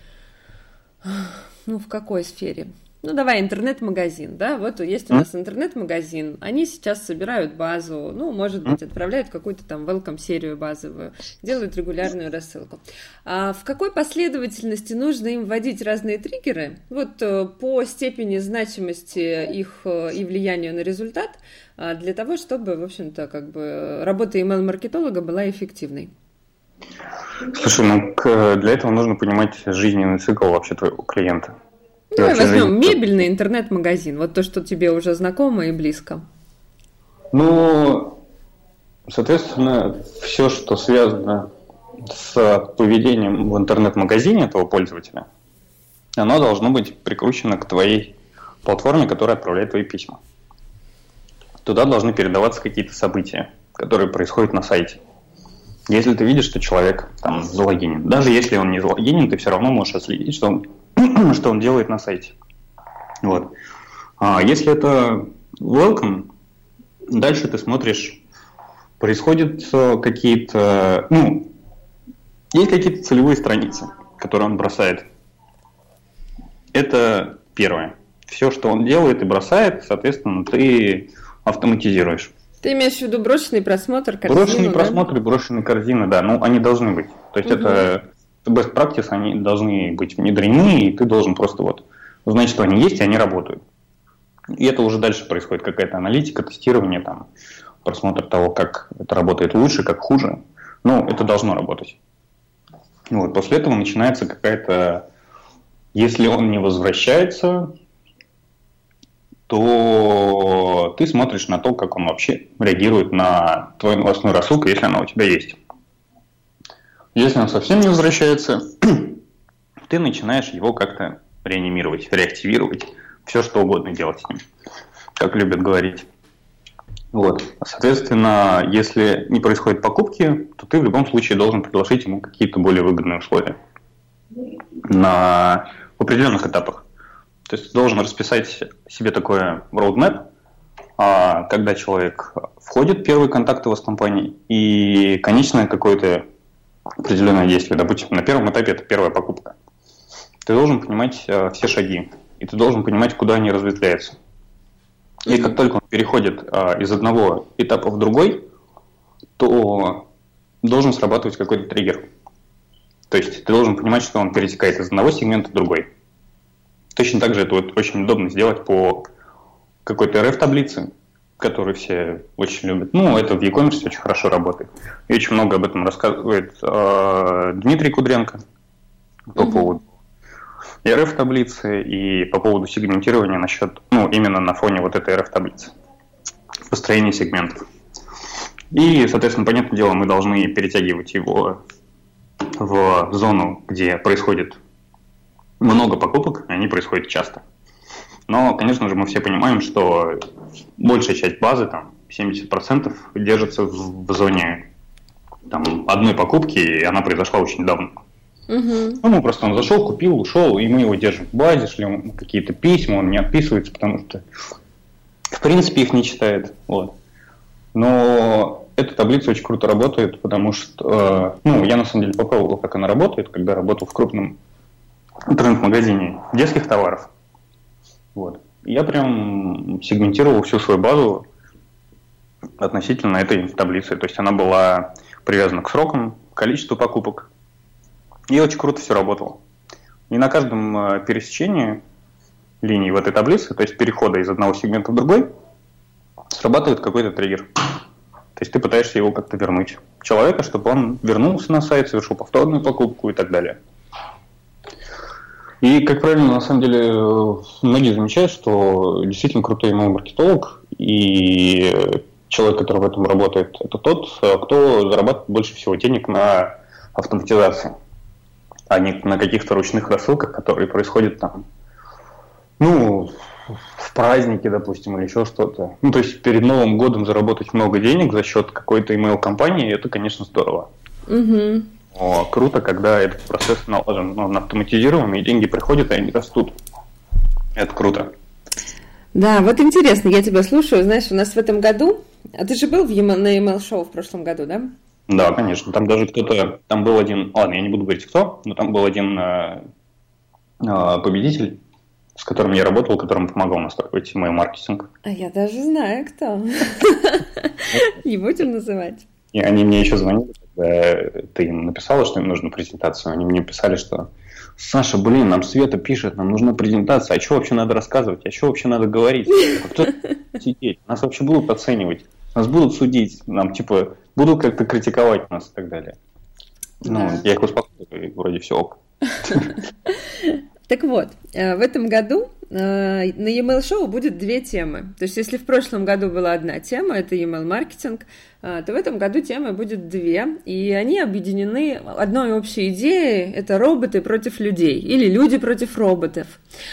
ну, в какой сфере? Ну давай интернет-магазин, да, вот есть у нас интернет-магазин, они сейчас собирают базу, ну, может быть, отправляют какую-то там welcome-серию базовую, делают регулярную рассылку. А в какой последовательности нужно им вводить разные триггеры, вот э, по степени значимости их э, и влияния на результат, а, для того, чтобы, в общем-то, как бы работа email-маркетолога была эффективной?
Слушай, ну для этого нужно понимать жизненный цикл вообще твоего клиента.
Давай возьмем мебельный интернет-магазин, вот то, что тебе уже знакомо и близко.
Ну, соответственно, все, что связано с поведением в интернет-магазине этого пользователя, оно должно быть прикручено к твоей платформе, которая отправляет твои письма. Туда должны передаваться какие-то события, которые происходят на сайте. Если ты видишь, что человек там залогинен, даже если он не залогинен, ты все равно можешь отследить, что он что он делает на сайте. Вот. А если это welcome, дальше ты смотришь, происходят э, какие-то, ну, есть какие-то целевые страницы, которые он бросает. Это первое. Все, что он делает и бросает, соответственно, ты автоматизируешь.
Ты имеешь в виду брошенный просмотр
корзины? Брошенный да? просмотр и брошенные корзины, да. Ну, они должны быть. То есть угу. это best practice, они должны быть внедрены, и ты должен просто вот знать, что они есть, и они работают. И это уже дальше происходит какая-то аналитика, тестирование, там, просмотр того, как это работает лучше, как хуже. Ну, это должно работать. Вот, после этого начинается какая-то... Если он не возвращается, то ты смотришь на то, как он вообще реагирует на твою новостную рассылку, если она у тебя есть. Если он совсем не возвращается, ты начинаешь его как-то реанимировать, реактивировать, все что угодно делать с ним, как любят говорить. Вот. Соответственно, если не происходит покупки, то ты в любом случае должен предложить ему какие-то более выгодные условия на определенных этапах. То есть ты должен расписать себе такое roadmap, а, когда человек входит в первый контакт его с компанией, и конечное какое-то определенное действие. Допустим, на первом этапе это первая покупка. Ты должен понимать э, все шаги, и ты должен понимать, куда они разветвляются. И как только он переходит э, из одного этапа в другой, то должен срабатывать какой-то триггер. То есть ты должен понимать, что он перетекает из одного сегмента в другой. Точно так же это вот очень удобно сделать по какой-то RF-таблице который все очень любят. Ну, это в e-commerce очень хорошо работает. И очень много об этом рассказывает э, Дмитрий Кудренко по mm-hmm. поводу RF-таблицы и по поводу сегментирования насчет, ну, именно на фоне вот этой RF-таблицы. построение сегментов. И, соответственно, понятное дело, мы должны перетягивать его в зону, где происходит много покупок, и они происходят часто. Но, конечно же, мы все понимаем, что большая часть базы, там 70%, держится в, в зоне там, одной покупки, и она произошла очень давно. Угу. Ну, просто он зашел, купил, ушел, и мы его держим в базе, шлем какие-то письма, он не отписывается, потому что, в принципе, их не читает. Вот. Но эта таблица очень круто работает, потому что, э, ну, я на самом деле попробовал, как она работает, когда работал в крупном интернет-магазине детских товаров. Вот. Я прям сегментировал всю свою базу относительно этой таблицы. То есть она была привязана к срокам, количеству покупок. И очень круто все работало. И на каждом э, пересечении линий в этой таблице, то есть перехода из одного сегмента в другой, срабатывает какой-то триггер. То есть ты пытаешься его как-то вернуть человека, чтобы он вернулся на сайт, совершил повторную покупку и так далее. И, как правильно, на самом деле, многие замечают, что действительно крутой email-маркетолог и человек, который в этом работает, это тот, кто зарабатывает больше всего денег на автоматизации, а не на каких-то ручных рассылках, которые происходят там, ну, в празднике, допустим, или еще что-то. Ну, то есть перед Новым годом заработать много денег за счет какой-то email-компании, это, конечно, здорово. Угу. Но круто, когда этот процесс налажен, он автоматизирован, и деньги приходят, и они растут. Это круто.
Да, вот интересно, я тебя слушаю. Знаешь, у нас в этом году, а ты же был в на email шоу в прошлом году, да?
Да, конечно. Там даже кто-то, там был один, ладно, я не буду говорить кто, но там был один э, э, победитель, с которым я работал, которым помогал настраивать email маркетинг.
А я даже знаю, кто. Не будем называть.
И они мне еще звонили, когда ты им написала, что им нужна презентацию. Они мне писали, что Саша, блин, нам Света пишет, нам нужна презентация, а что вообще надо рассказывать, а что вообще надо говорить? А кто сидеть? Нас вообще будут оценивать, нас будут судить, нам типа будут как-то критиковать нас и так далее. Ну, я их успокоил, и вроде все ок.
Так вот, э, в этом году Э, на e-mail шоу будет две темы. То есть, если в прошлом году была одна тема, это e-mail маркетинг, э, то в этом году темы будет две, и они объединены одной общей идеей – это роботы против людей, или люди против роботов.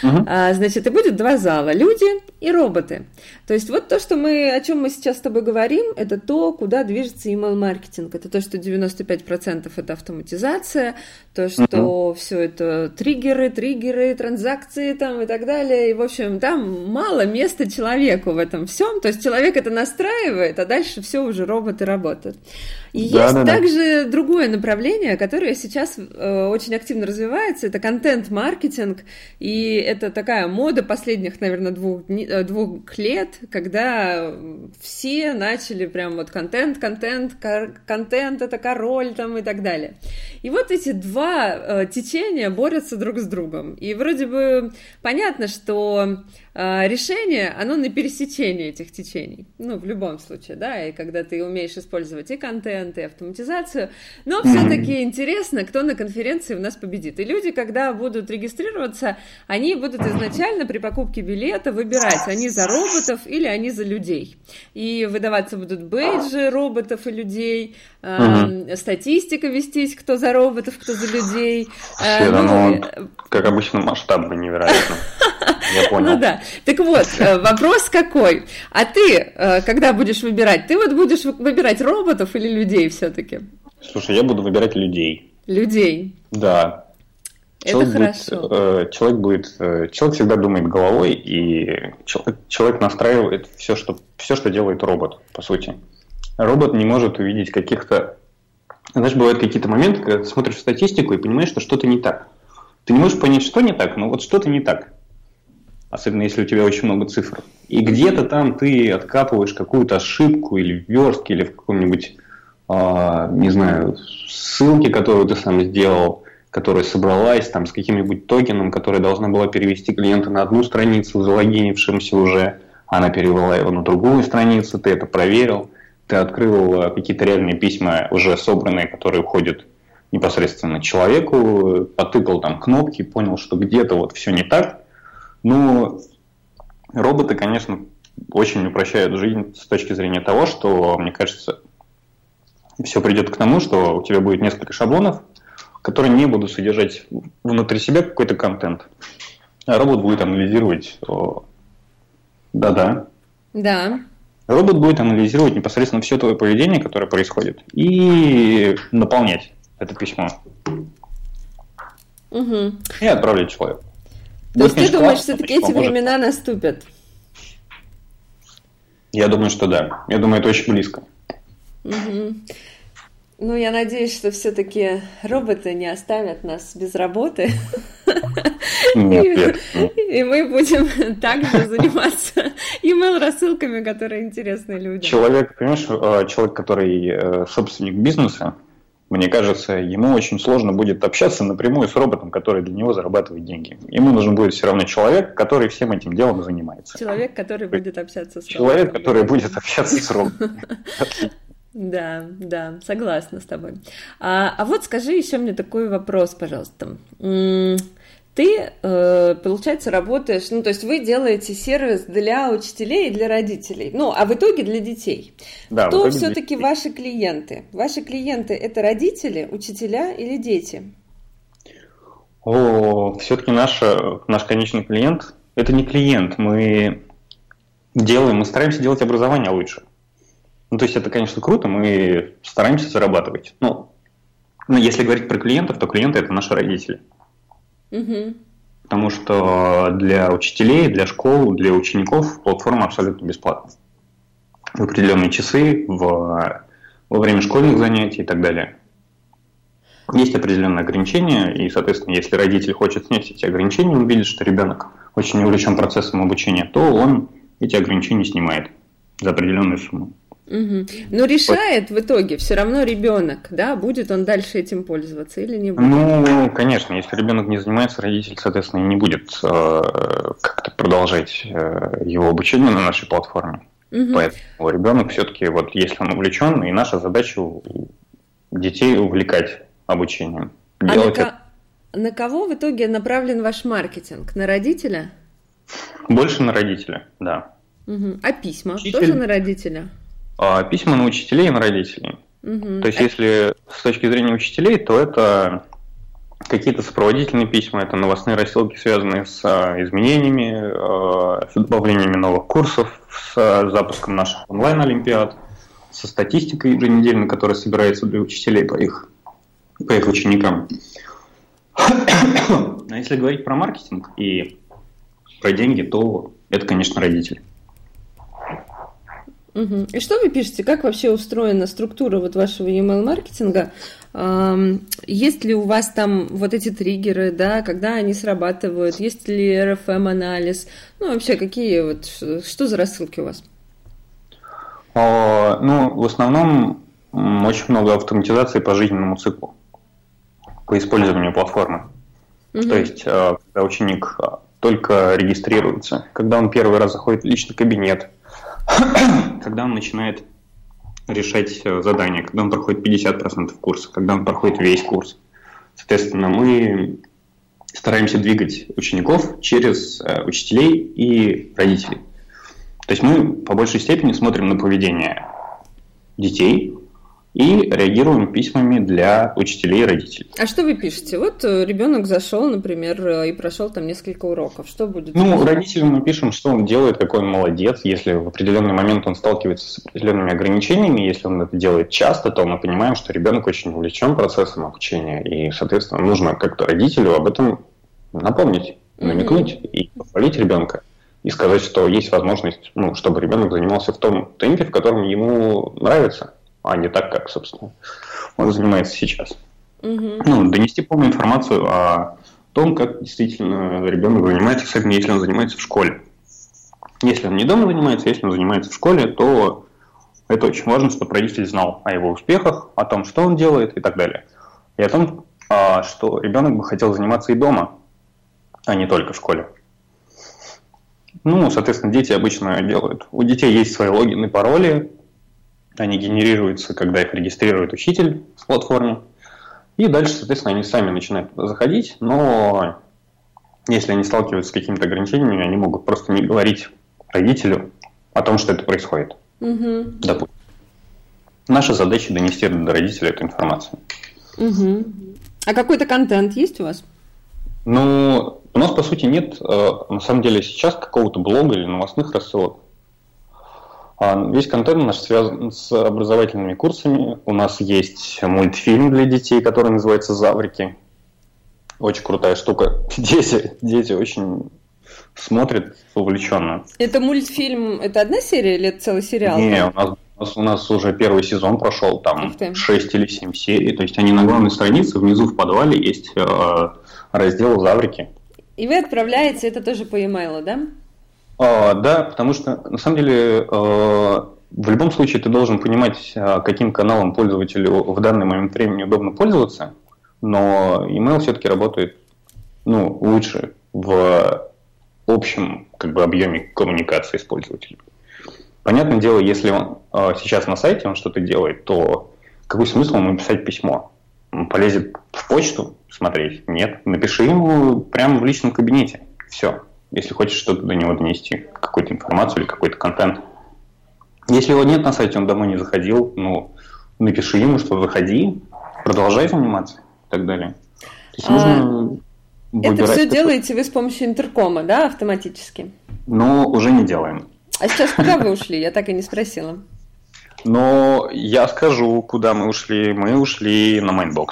Угу. Значит, и будет два зала – люди и роботы. То есть, вот то, что мы, о чем мы сейчас с тобой говорим, это то, куда движется email маркетинг. Это то, что 95% это автоматизация, то, что угу. все это триггеры, триггеры, транзакции там и так далее, далее. И, в общем, там мало места человеку в этом всем. То есть человек это настраивает, а дальше все уже роботы работают. И да, есть да, также да. другое направление, которое сейчас э, очень активно развивается, это контент-маркетинг, и это такая мода последних, наверное, двух, э, двух лет, когда все начали прям вот контент, контент, контент это король там и так далее. И вот эти два э, течения борются друг с другом. И вроде бы понятно, что решение, оно на пересечении этих течений. Ну, в любом случае, да, и когда ты умеешь использовать и контент, и автоматизацию. Но все-таки интересно, кто на конференции у нас победит. И люди, когда будут регистрироваться, они будут изначально при покупке билета выбирать, они за роботов или они за людей. И выдаваться будут бейджи роботов и людей, угу. статистика вестись, кто за роботов, кто за людей.
Все, ну, ну, как обычно, масштабно невероятно. Я понял.
Ну да. Так вот, э, вопрос какой? А ты, э, когда будешь выбирать, ты вот будешь выбирать роботов или людей все-таки?
Слушай, я буду выбирать людей.
Людей?
Да.
Это человек хорошо.
Будет, э, человек будет, человек всегда думает головой, и человек, человек настраивает все что, все, что делает робот, по сути. Робот не может увидеть каких-то... Знаешь, бывают какие-то моменты, когда ты смотришь статистику и понимаешь, что что-то не так. Ты не можешь понять, что не так, но вот что-то не так особенно если у тебя очень много цифр. И где-то там ты откапываешь какую-то ошибку или в или в каком-нибудь, э, не знаю, ссылке, которую ты сам сделал, которая собралась там с каким-нибудь токеном, который должна была перевести клиента на одну страницу, залогинившимся уже, она перевела его на другую страницу, ты это проверил, ты открыл а, какие-то реальные письма, уже собранные, которые входят непосредственно человеку, потыкал там кнопки, понял, что где-то вот все не так, ну, роботы, конечно, очень упрощают жизнь с точки зрения того, что, мне кажется, все придет к тому, что у тебя будет несколько шаблонов, которые не будут содержать внутри себя какой-то контент. А робот будет анализировать... Да-да.
Да.
Робот будет анализировать непосредственно все твое поведение, которое происходит, и наполнять это письмо.
Угу.
И отправлять человеку.
То есть ты думаешь, все-таки эти времена наступят?
Я думаю, что да. Я думаю, это очень близко.
Угу. Ну, я надеюсь, что все-таки роботы не оставят нас без работы.
Нет.
И мы будем также заниматься email-рассылками, которые интересны людям.
Человек, понимаешь, э, человек, который э, собственник бизнеса, мне кажется, ему очень сложно будет общаться напрямую с роботом, который для него зарабатывает деньги. Ему нужен будет все равно человек, который всем этим делом занимается.
Человек, который будет общаться с
роботом. Человек, который будет общаться с роботом.
Да, да, согласна с тобой. А, а вот скажи еще мне такой вопрос, пожалуйста. Ты, э, получается, работаешь, ну, то есть вы делаете сервис для учителей и для родителей, ну, а в итоге для детей.
Да,
Кто все-таки ваши клиенты? Ваши клиенты это родители, учителя или дети?
О, все-таки наш, наш конечный клиент это не клиент, мы делаем, мы стараемся делать образование лучше. Ну, то есть это, конечно, круто, мы стараемся зарабатывать. Ну, но если говорить про клиентов, то клиенты это наши родители. Потому что для учителей, для школ, для учеников платформа абсолютно бесплатна. В определенные часы, в, во время школьных занятий и так далее. Есть определенные ограничения, и, соответственно, если родитель хочет снять эти ограничения, он видит, что ребенок очень увлечен процессом обучения, то он эти ограничения снимает за определенную сумму.
Угу. Но решает в итоге все равно ребенок, да, будет он дальше этим пользоваться или не будет?
Ну, конечно, если ребенок не занимается, родитель, соответственно, не будет э, как-то продолжать э, его обучение на нашей платформе. Угу. Поэтому ребенок все-таки, вот если он увлечен, и наша задача детей увлекать обучением.
А на, ко- на кого в итоге направлен ваш маркетинг? На родителя?
Больше на родителя, да.
Угу. А письма Учитель... тоже на родителя?
А письма на учителей и на родителей. Угу. То есть, если с точки зрения учителей, то это какие-то сопроводительные письма, это новостные рассылки, связанные с а, изменениями, а, с добавлениями новых курсов, с запуском наших онлайн-олимпиад, со статистикой еженедельной, которая собирается для учителей по их, по их ученикам. А если говорить про маркетинг и про деньги, то это, конечно, родители.
Угу. И что вы пишете? Как вообще устроена структура вот вашего email маркетинга? Есть ли у вас там вот эти триггеры, да, когда они срабатывают? Есть ли RFM анализ? Ну вообще какие вот что за рассылки у вас?
Ну в основном очень много автоматизации по жизненному циклу, по использованию платформы. Угу. То есть, э, когда ученик только регистрируется, когда он первый раз заходит в личный кабинет, когда он начинает решать э, задания, когда он проходит 50% курса, когда он проходит весь курс. Соответственно, мы стараемся двигать учеников через э, учителей и родителей. То есть мы по большей степени смотрим на поведение детей, и реагируем письмами для учителей и родителей.
А что вы пишете? Вот э, ребенок зашел, например, э, и прошел там несколько уроков. Что будет?
Ну, родителям мы пишем, что он делает, какой он молодец. Если в определенный момент он сталкивается с определенными ограничениями, если он это делает часто, то мы понимаем, что ребенок очень увлечен процессом обучения. И, соответственно, нужно как-то родителю об этом напомнить, намекнуть mm-hmm. и похвалить ребенка и сказать, что есть возможность, ну, чтобы ребенок занимался в том темпе, в котором ему нравится а не так, как, собственно, он занимается сейчас.
Угу.
Ну, донести полную информацию о том, как действительно ребенок занимается, особенно если он занимается в школе. Если он не дома занимается, если он занимается в школе, то это очень важно, чтобы родитель знал о его успехах, о том, что он делает и так далее. И о том, а, что ребенок бы хотел заниматься и дома, а не только в школе. Ну, соответственно, дети обычно делают. У детей есть свои логины, пароли, они генерируются, когда их регистрирует учитель с платформы. И дальше, соответственно, они сами начинают туда заходить, но если они сталкиваются с какими-то ограничениями, они могут просто не говорить родителю о том, что это происходит. Угу. Допустим. Наша задача донести до родителей эту информацию.
Угу. А какой-то контент есть у вас?
Ну, у нас, по сути, нет, э, на самом деле, сейчас какого-то блога или новостных рассылок. А, весь контент наш связан с образовательными курсами. У нас есть мультфильм для детей, который называется «Заврики». Очень крутая штука. Дети, дети очень смотрят увлеченно.
Это мультфильм, это одна серия или это целый сериал?
Не, у нас, у нас, у нас уже первый сезон прошел, там 6 или 7 серий. То есть они на главной странице, внизу в подвале есть э, раздел «Заврики».
И вы отправляете это тоже по e-mail, да?
А, да, потому что на самом деле э, в любом случае ты должен понимать, э, каким каналом пользователю в данный момент времени удобно пользоваться, но email все-таки работает ну, лучше в общем как бы, объеме коммуникации с пользователем. Понятное дело, если он э, сейчас на сайте он что-то делает, то какой смысл ему писать письмо? Он полезет в почту смотреть? Нет. Напиши ему прямо в личном кабинете. Все если хочешь что-то до него донести, какую-то информацию или какой-то контент. Если его нет на сайте, он домой не заходил, ну, напиши ему, что заходи, продолжай заниматься и так далее. То
есть нужно а, Это все такой... делаете вы с помощью Intercom а, да, автоматически?
Ну, уже не делаем.
А сейчас куда вы ушли? Я так и не спросила.
Но я скажу, куда мы ушли. Мы ушли на Mindbox.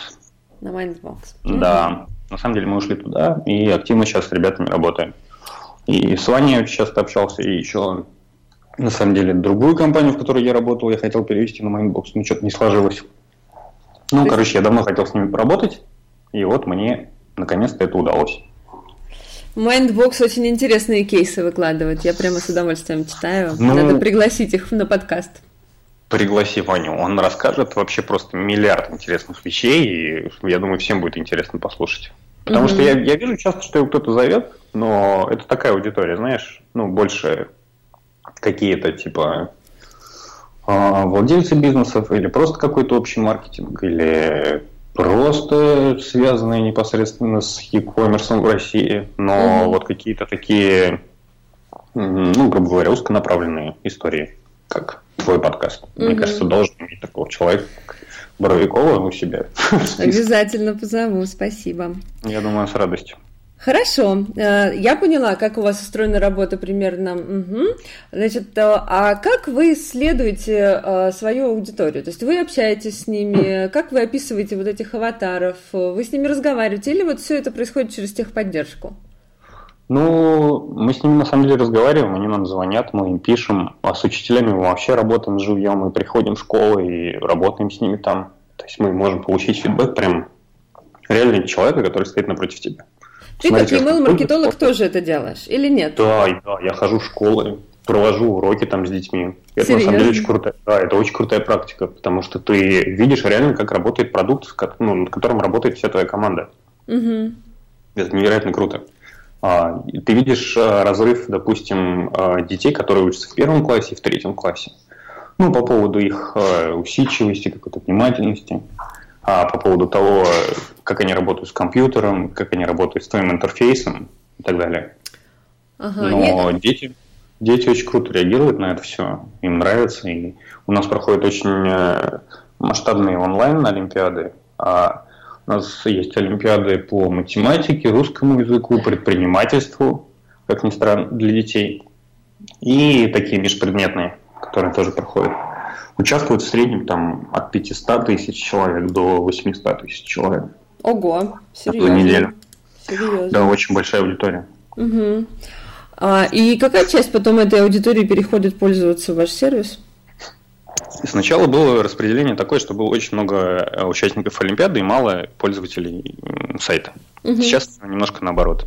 На Mindbox.
Да. На самом деле мы ушли туда и активно сейчас с ребятами работаем. И с Ваней я очень часто общался, и еще, на самом деле, другую компанию, в которой я работал, я хотел перевести на Mindbox, но что-то не сложилось. Ну, То короче, я давно хотел с ними поработать, и вот мне наконец-то это удалось.
Mindbox очень интересные кейсы выкладывает. Я прямо с удовольствием читаю. Ну, Надо пригласить их на подкаст.
Пригласи Ваню. Он расскажет вообще просто миллиард интересных вещей, и я думаю, всем будет интересно послушать. Потому что я, я вижу часто, что его кто-то зовет, но это такая аудитория, знаешь, ну, больше какие-то типа а, владельцы бизнесов или просто какой-то общий маркетинг, или просто связанные непосредственно с e-commerce в России, но mm вот какие-то такие, ну, грубо говоря, узконаправленные истории, как твой подкаст. mm Мне кажется, должен иметь такого человека, Боровикова у себя.
Обязательно позову, спасибо.
Я думаю, с радостью.
Хорошо, э, я поняла, как у вас устроена работа примерно. Угу. Значит, э, а как вы исследуете э, свою аудиторию? То есть вы общаетесь с ними, как вы описываете вот этих аватаров, вы с ними разговариваете, или вот все это происходит через техподдержку?
Ну, мы с ними на самом деле разговариваем, они нам звонят, мы им пишем, а с учителями мы вообще работаем живьем, мы приходим в школу и работаем с ними там. То есть мы можем получить фидбэк прям реально человека, который стоит напротив тебя.
Ты Смотрите, как email-маркетолог тоже это делаешь или нет?
Да, да, я хожу в школы, провожу уроки там с детьми. Это Серьезно? на самом деле очень крутая, да, это очень крутая практика, потому что ты видишь реально, как работает продукт, ну, над которым работает вся твоя команда. Угу. Это невероятно круто. А, ты видишь а, разрыв, допустим, а, детей, которые учатся в первом классе и в третьем классе. Ну, по поводу их усидчивости, какой-то внимательности, по поводу того, как они работают с компьютером, как они работают с твоим интерфейсом и так далее. Ага, Но нет. дети, дети очень круто реагируют на это все, им нравится. И у нас проходят очень э, масштабные онлайн-олимпиады, а у нас есть олимпиады по математике, русскому языку, предпринимательству, как ни странно, для детей. И такие межпредметные, которые тоже проходят. Участвуют в среднем там от 500 тысяч человек до 800 тысяч человек.
Ого, серьезно?
За неделю. Серьезно. Да, очень большая аудитория.
Угу. А, и какая часть потом этой аудитории переходит пользоваться ваш сервис?
Сначала было распределение такое, что было очень много э, участников Олимпиады и мало пользователей сайта. Угу. Сейчас немножко наоборот.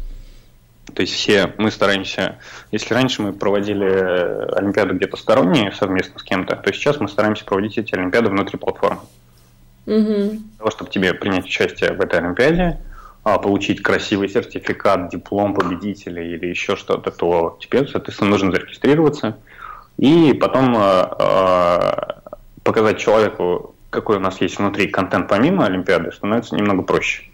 То есть все мы стараемся, если раньше мы проводили э, Олимпиады где-то сторонние совместно с кем-то, то сейчас мы стараемся проводить эти Олимпиады внутри платформы. Угу. Для того, чтобы тебе принять участие в этой Олимпиаде, а, получить красивый сертификат, диплом победителя или еще что-то, то тебе, соответственно, нужно зарегистрироваться и потом э, показать человеку, какой у нас есть внутри контент помимо Олимпиады, становится немного проще.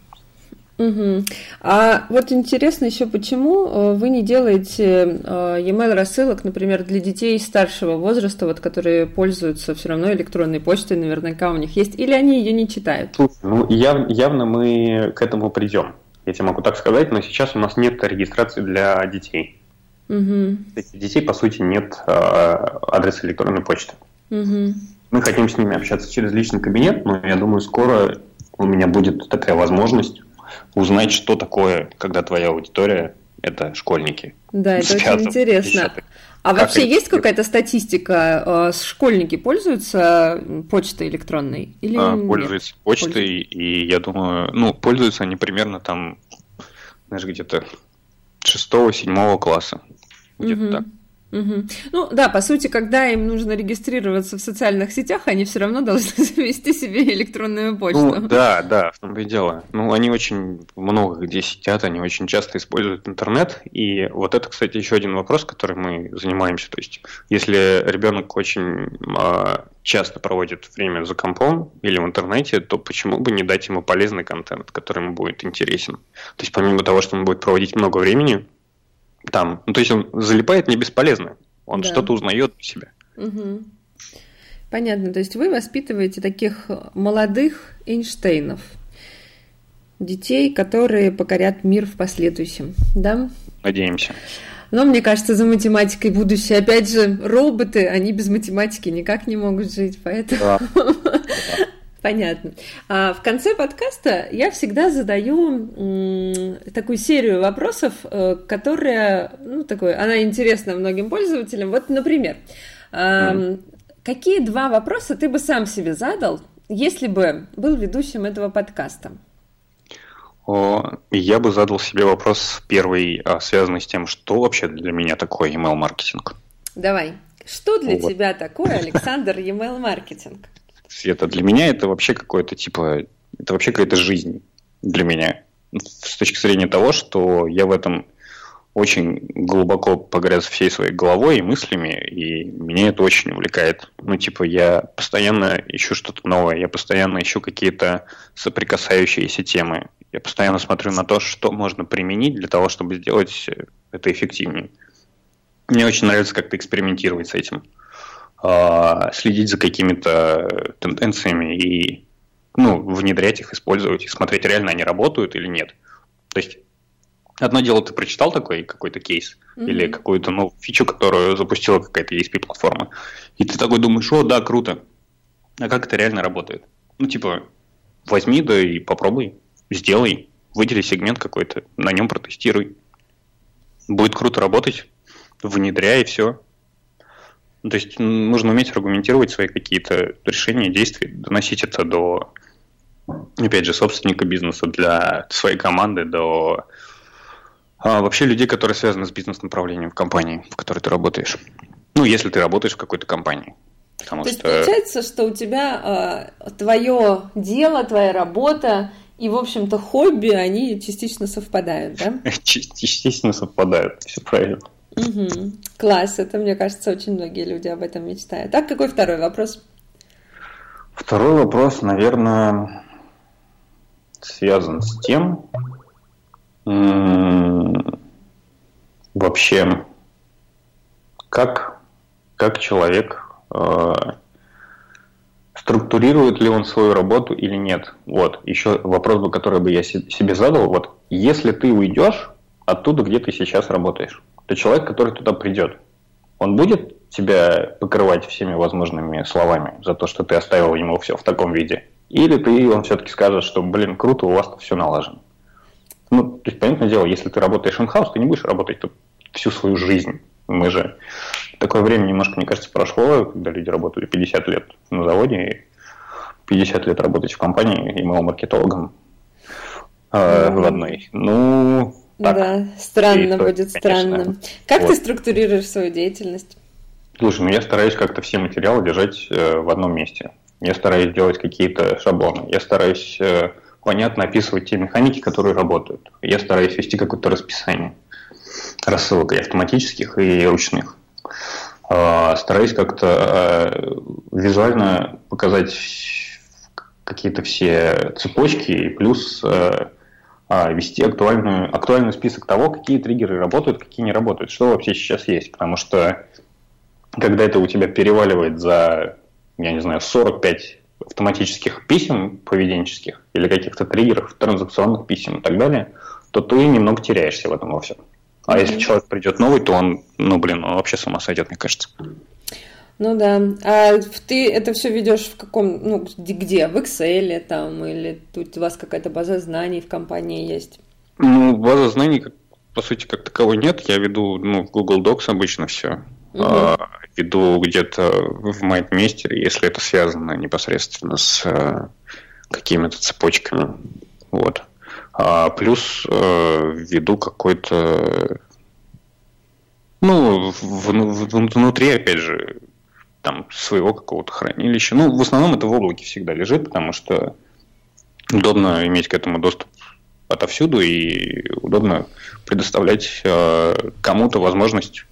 Угу. А вот интересно еще, почему э, вы не делаете э, e-mail рассылок, например, для детей старшего возраста, вот, которые пользуются все равно электронной почтой, наверняка у них есть, или они ее не читают?
Ну, яв, явно мы к этому придем, я тебе могу так сказать, но сейчас у нас нет регистрации для детей. Угу. Детей, по сути, нет э, адреса электронной почты. Угу. Мы хотим с ними общаться через личный кабинет, но я думаю, скоро у меня будет такая возможность узнать, что такое, когда твоя аудитория это школьники.
Да, это очень интересно. А как вообще это? есть какая-то статистика? Э, школьники пользуются почтой электронной или
а, Пользуются нет? почтой, пользуются? и я думаю, ну, пользуются они примерно там, знаешь, где-то шестого-седьмого класса. Где-то угу. так.
Угу. Ну да, по сути, когда им нужно регистрироваться в социальных сетях, они все равно должны завести себе электронную почту.
Ну, да, да, в том-то и дело. Ну, они очень много где сидят, они очень часто используют интернет. И вот это, кстати, еще один вопрос, который мы занимаемся. То есть, если ребенок очень э, часто проводит время за компом или в интернете, то почему бы не дать ему полезный контент, который ему будет интересен? То есть, помимо того, что он будет проводить много времени, там. Ну, то есть он залипает не бесполезно. Он да. что-то узнает для себя.
Угу. Понятно. То есть вы воспитываете таких молодых Эйнштейнов, детей, которые покорят мир в последующем, да?
Надеемся.
Но мне кажется, за математикой будущее. Опять же, роботы, они без математики никак не могут жить, поэтому... Да. Понятно. А в конце подкаста я всегда задаю такую серию вопросов, э, которая, ну, такой, она интересна многим пользователям. Вот, например, mm. какие два вопроса ты бы сам себе задал, если бы был ведущим этого подкаста?
Я бы задал себе вопрос первый, а, связанный с тем, что вообще для меня такое email-маркетинг.
Давай. Что для вот. тебя такое, Александр, email-маркетинг?
Света, для меня это вообще какое-то типа, это вообще какая-то жизнь для меня. С точки зрения того, что я в этом очень глубоко погряз всей своей головой и мыслями, и меня это очень увлекает. Ну, типа, я постоянно ищу что-то новое, я постоянно ищу какие-то соприкасающиеся темы. Я постоянно смотрю на то, что можно применить для того, чтобы сделать это эффективнее. Мне очень нравится как-то экспериментировать с этим. А, следить за какими-то тенденциями и ну, внедрять их, использовать и смотреть, реально они работают или нет. То есть одно дело, ты прочитал такой какой-то кейс mm-hmm. или какую-то новую фичу, которую запустила какая-то ESP-платформа, и ты такой думаешь, о, да, круто. А как это реально работает? Ну, типа, возьми, да и попробуй, сделай, выдели сегмент какой-то, на нем протестируй. Будет круто работать, внедряй и все. Ну, то есть нужно уметь аргументировать свои какие-то решения, действия, доносить это до, опять же, собственника бизнеса, для своей команды, до а, вообще людей, которые связаны с бизнес-направлением в компании, в которой ты работаешь. Ну, если ты работаешь в какой-то компании.
Потому То что... есть получается, что у тебя э, твое дело, твоя работа и, в общем-то, хобби, они частично совпадают, да?
Частично совпадают, все правильно.
Угу. Класс, это, мне кажется, очень многие люди об этом мечтают. Так, какой второй вопрос?
Второй вопрос, наверное, связан с тем, вообще, как, как человек э, структурирует ли он свою работу или нет. Вот, еще вопрос, бы, который бы я себе задал, вот, если ты уйдешь оттуда, где ты сейчас работаешь, то человек, который туда придет, он будет тебя покрывать всеми возможными словами за то, что ты оставил ему все в таком виде? Или ты, он все-таки скажет, что, блин, круто, у вас тут все налажено. Ну, то есть, понятное дело, если ты работаешь in-house, ты не будешь работать тут всю свою жизнь. Мы же... Такое время немножко, мне кажется, прошло, когда люди работали 50 лет на заводе, и 50 лет работать в компании email-маркетологом э, в одной. Ну,
так. Да, странно и будет, конечно. странно. Как вот. ты структурируешь свою деятельность?
Слушай, ну я стараюсь как-то все материалы держать э, в одном месте. Я стараюсь делать какие-то шаблоны. Я стараюсь э, понятно описывать те механики, которые работают. Я стараюсь вести какое-то расписание рассылок и автоматических, и ручных. Э, стараюсь как-то э, визуально показать какие-то все цепочки и плюс э, вести актуальную, актуальный список того, какие триггеры работают, какие не работают, что вообще сейчас есть. Потому что когда это у тебя переваливает за, я не знаю, 45 автоматических писем поведенческих или каких-то триггеров, транзакционных писем и так далее, то ты немного теряешься в этом во всем. А mm-hmm. если человек придет новый, то он, ну, блин, он вообще с ума сойдет, мне кажется.
Ну да. А ты это все ведешь в каком, ну, где? В Excel там, или тут у вас какая-то база знаний в компании есть?
Ну, база знаний, по сути, как таковой нет. Я веду, ну, в Google Docs обычно все. Угу. А, веду где-то в MindMeister, если это связано непосредственно с а, какими-то цепочками. Вот. А плюс э, веду какой-то ну, в, в, внутри, опять же, там, своего какого-то хранилища. Ну, в основном это в облаке всегда лежит, потому что удобно иметь к этому доступ отовсюду и удобно предоставлять э, кому-то возможность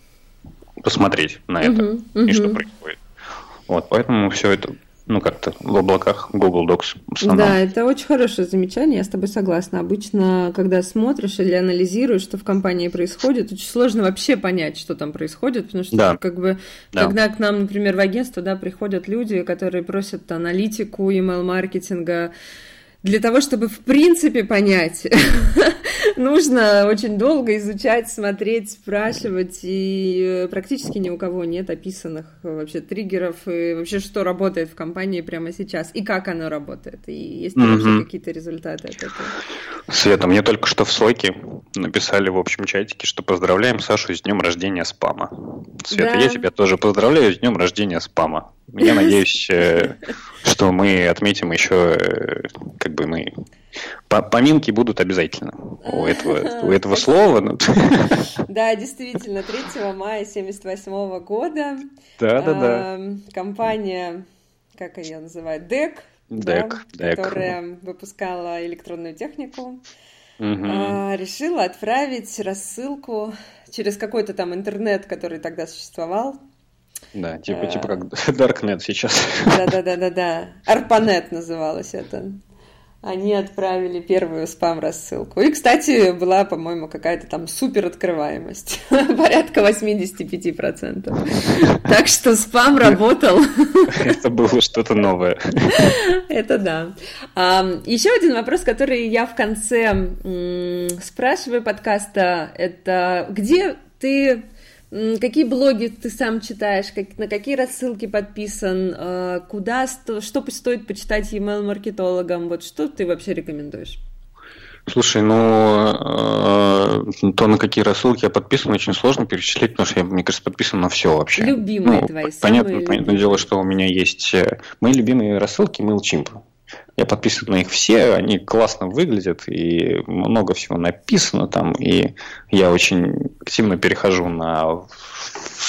посмотреть на это uh-huh. и что происходит. Вот, поэтому все это ну, как-то в облаках Google Docs.
Да, это очень хорошее замечание, я с тобой согласна. Обычно, когда смотришь или анализируешь, что в компании происходит, очень сложно вообще понять, что там происходит, потому что, да. как бы, да. когда к нам, например, в агентство, да, приходят люди, которые просят аналитику, email-маркетинга, для того, чтобы в принципе понять, нужно очень долго изучать, смотреть, спрашивать, и практически ни у кого нет описанных вообще триггеров, и вообще что работает в компании прямо сейчас, и как оно работает, и есть ли mm-hmm. вообще какие-то результаты от этого.
Света, мне только что в Слойке написали в общем чатике, что поздравляем Сашу с днем рождения спама. Света, да. я тебя тоже поздравляю с днем рождения спама. Я надеюсь, э, что мы отметим еще, э, как бы мы... Поминки будут обязательно у этого, у этого слова.
Да, действительно, 3 мая 1978 года.
Да, да, да.
Компания, как ее называют, DEC,
DEC,
да, которая выпускала электронную технику, угу. решила отправить рассылку через какой-то там интернет, который тогда существовал,
да, типа, типа как Darknet сейчас.
Да-да-да-да-да. Арпанет называлось это. Они отправили первую спам-рассылку. И, кстати, была, по-моему, какая-то там супер открываемость. Порядка 85%. Так что спам работал.
Это было что-то новое.
Это да. Еще один вопрос, который я в конце спрашиваю подкаста, это где ты Какие блоги ты сам читаешь, как, на какие рассылки подписан, э, куда, что, стоит почитать email-маркетологам, вот что ты вообще рекомендуешь?
Слушай, ну э, то, на какие рассылки я подписан, очень сложно перечислить, потому что я, мне кажется, подписан на все вообще.
Любимые ну, твои,
понятно, самые Понятное любимые. дело, что у меня есть э, мои любимые рассылки MailChimp. Я подписан на них все, они классно выглядят, и много всего написано там, и я очень активно перехожу на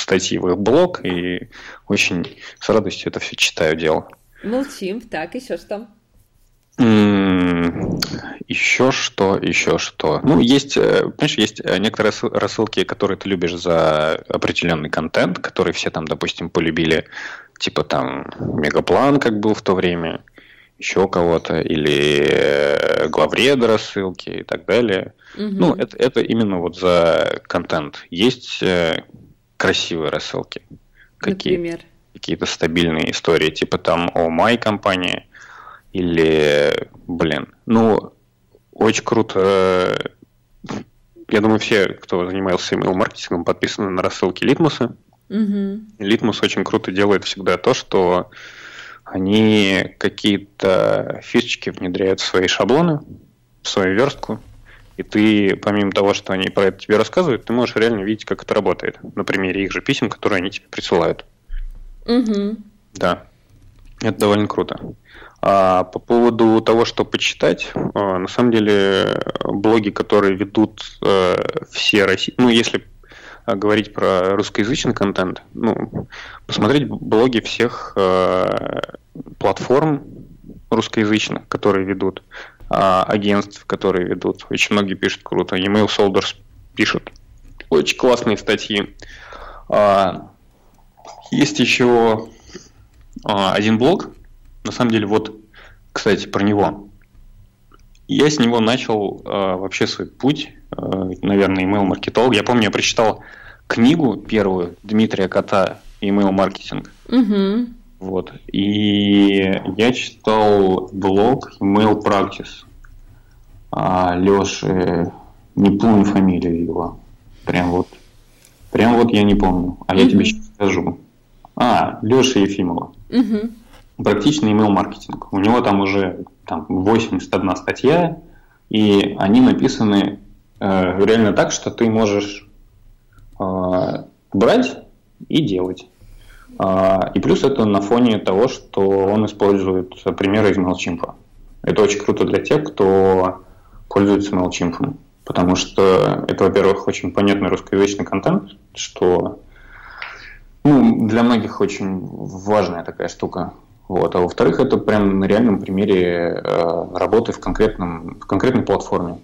статьи в их блог, и очень с радостью это все читаю, дело.
Молчим, так, еще что?
Еще что, еще что. Ну, есть, э, понимаешь, есть э, некоторые рассылки, которые ты любишь за определенный контент, который все там, допустим, полюбили, типа там Мегаплан, как был в то время, еще кого-то, или э, главреда рассылки и так далее. Угу. Ну, это, это именно вот за контент. Есть э, красивые рассылки. Какие, Например? Какие-то стабильные истории, типа там о май компании, или, блин, ну, очень круто. Я думаю, все, кто занимался email-маркетингом, подписаны на рассылки Литмуса. Угу. Литмус очень круто делает всегда то, что они какие-то фишечки внедряют в свои шаблоны, в свою верстку, и ты, помимо того, что они про это тебе рассказывают, ты можешь реально видеть, как это работает. На примере их же писем, которые они тебе присылают.
Угу.
Да. Это довольно круто. А по поводу того, что почитать, а, на самом деле блоги, которые ведут э, все России, ну, если говорить про русскоязычный контент, ну, посмотреть блоги всех э, платформ русскоязычных, которые ведут, э, агентств, которые ведут. Очень многие пишут круто. Email Soldiers пишут очень классные статьи. А, есть еще а, один блог. На самом деле, вот, кстати, про него. Я с него начал э, вообще свой путь, э, наверное, email-маркетолог. Я помню, я прочитал книгу первую Дмитрия Кота «Email-маркетинг». Угу. Вот. И я читал блог Email Practice. А, Леши, не помню фамилию его. Прям вот. Прям вот я не помню. А я тебе сейчас скажу. А, Леша Ефимова. Угу. Практичный email маркетинг. У него там уже там, 81 статья, и они написаны э, реально так, что ты можешь э, брать и делать. Э, и плюс это на фоне того, что он использует примеры из MailChimp. Это очень круто для тех, кто пользуется MailChimp. Потому что это, во-первых, очень понятный русскоязычный контент, что ну, для многих очень важная такая штука. Вот. А во-вторых, это прям на реальном примере э, работы в, конкретном, в конкретной платформе.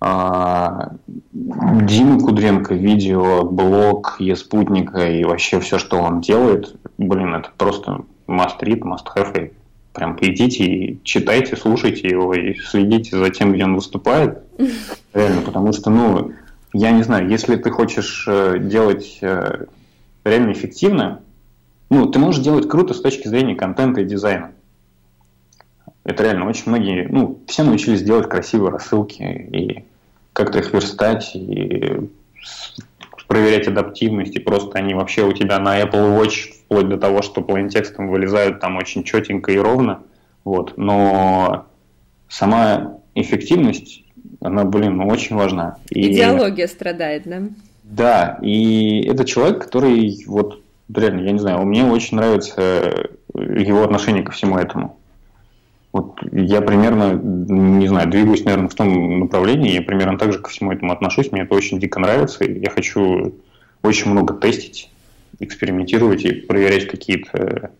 А, Дима Кудренко, видео, блог Еспутника и вообще все, что он делает, блин, это просто must read, must have. И прям идите и читайте, слушайте его и следите за тем, где он выступает. Реально, потому что, ну, я не знаю, если ты хочешь э, делать э, реально эффективно, ну, ты можешь делать круто с точки зрения контента и дизайна. Это реально очень многие, ну, все научились делать красивые рассылки и как-то их верстать, и проверять адаптивность, и просто они вообще у тебя на Apple Watch, вплоть до того, что plain текстом вылезают там очень четенько и ровно, вот, но сама эффективность, она, блин, ну, очень важна.
И... Идеология страдает, да?
Да, и это человек, который вот реально, я не знаю, мне очень нравится его отношение ко всему этому. Вот я примерно, не знаю, двигаюсь, наверное, в том направлении, я примерно так же ко всему этому отношусь, мне это очень дико нравится, и я хочу очень много тестить, экспериментировать и проверять какие-то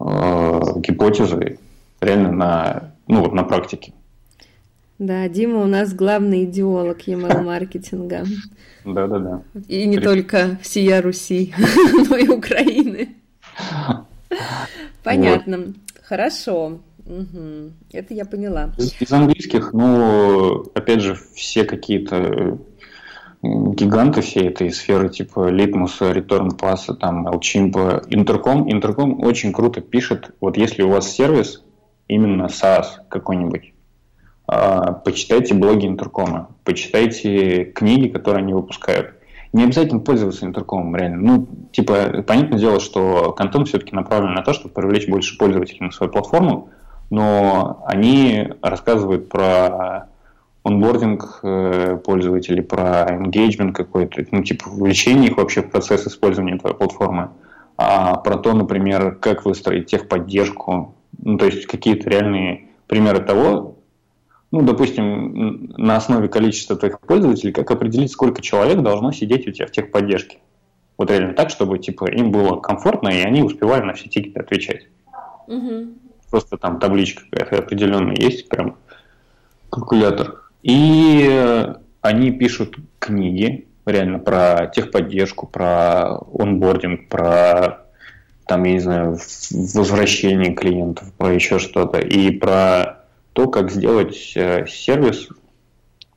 э, гипотезы реально на, ну, вот на практике.
Да, Дима у нас главный идеолог email-маркетинга.
Да-да-да.
И не При... только всея Руси, но и Украины. Понятно. Вот. Хорошо. Угу. Это я поняла.
Из английских, ну, опять же, все какие-то гиганты всей этой сферы, типа Литмуса, Return Pass, там, MailChimp, Интерком. Интерком очень круто пишет, вот если у вас сервис, именно SaaS какой-нибудь, почитайте блоги Интеркома, почитайте книги, которые они выпускают. Не обязательно пользоваться Интеркомом, реально. Ну, типа, понятное дело, что контент все-таки направлен на то, чтобы привлечь больше пользователей на свою платформу, но они рассказывают про онбординг э, пользователей, про engagement какой-то, ну, типа, вовлечение их вообще в процесс использования твоей платформы, а про то, например, как выстроить техподдержку, ну, то есть какие-то реальные примеры того, ну, допустим, на основе количества твоих пользователей, как определить, сколько человек должно сидеть у тебя в техподдержке. Вот реально так, чтобы типа им было комфортно, и они успевали на все тикеты отвечать. Угу. Просто там табличка какая-то определенная есть, прям калькулятор. И они пишут книги, реально про техподдержку, про онбординг, про там, я не знаю, возвращение клиентов, про еще что-то, и про то, как сделать э, сервис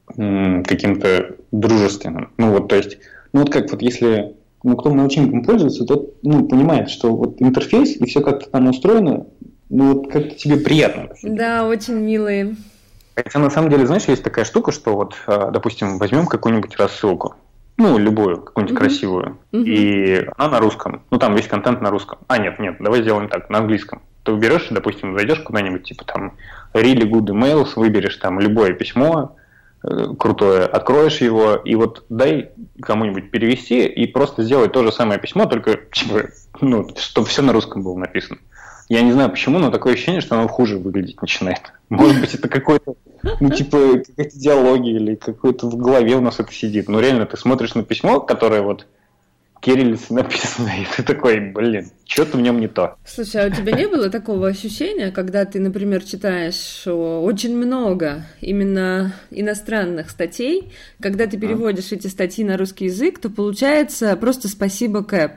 каким-то дружественным. Ну вот, то есть, ну вот как вот если ну, кто научником пользуется, тот ну, понимает, что вот интерфейс и все как-то там устроено, ну вот как-то тебе приятно.
Да, очень милые.
Хотя на самом деле, знаешь, есть такая штука, что вот, э, допустим, возьмем какую-нибудь рассылку, ну, любую, какую-нибудь mm-hmm. красивую, mm-hmm. и она на русском, ну, там весь контент на русском. А, нет, нет, давай сделаем так, на английском. Ты уберешь, допустим, зайдешь куда-нибудь, типа там really good emails, выберешь там любое письмо э, крутое, откроешь его, и вот дай кому-нибудь перевести и просто сделай то же самое письмо, только типа, ну, чтобы все на русском было написано. Я не знаю почему, но такое ощущение, что оно хуже выглядеть начинает. Может быть, это какой-то, ну, типа, какая-то идеология или какой-то в голове у нас это сидит. Но реально, ты смотришь на письмо, которое вот кириллице написано, и ты такой, блин, что-то в нем не то.
Слушай, а у тебя не было такого ощущения, когда ты, например, читаешь очень много именно иностранных статей, когда ты переводишь эти статьи на русский язык, то получается просто спасибо Кэп.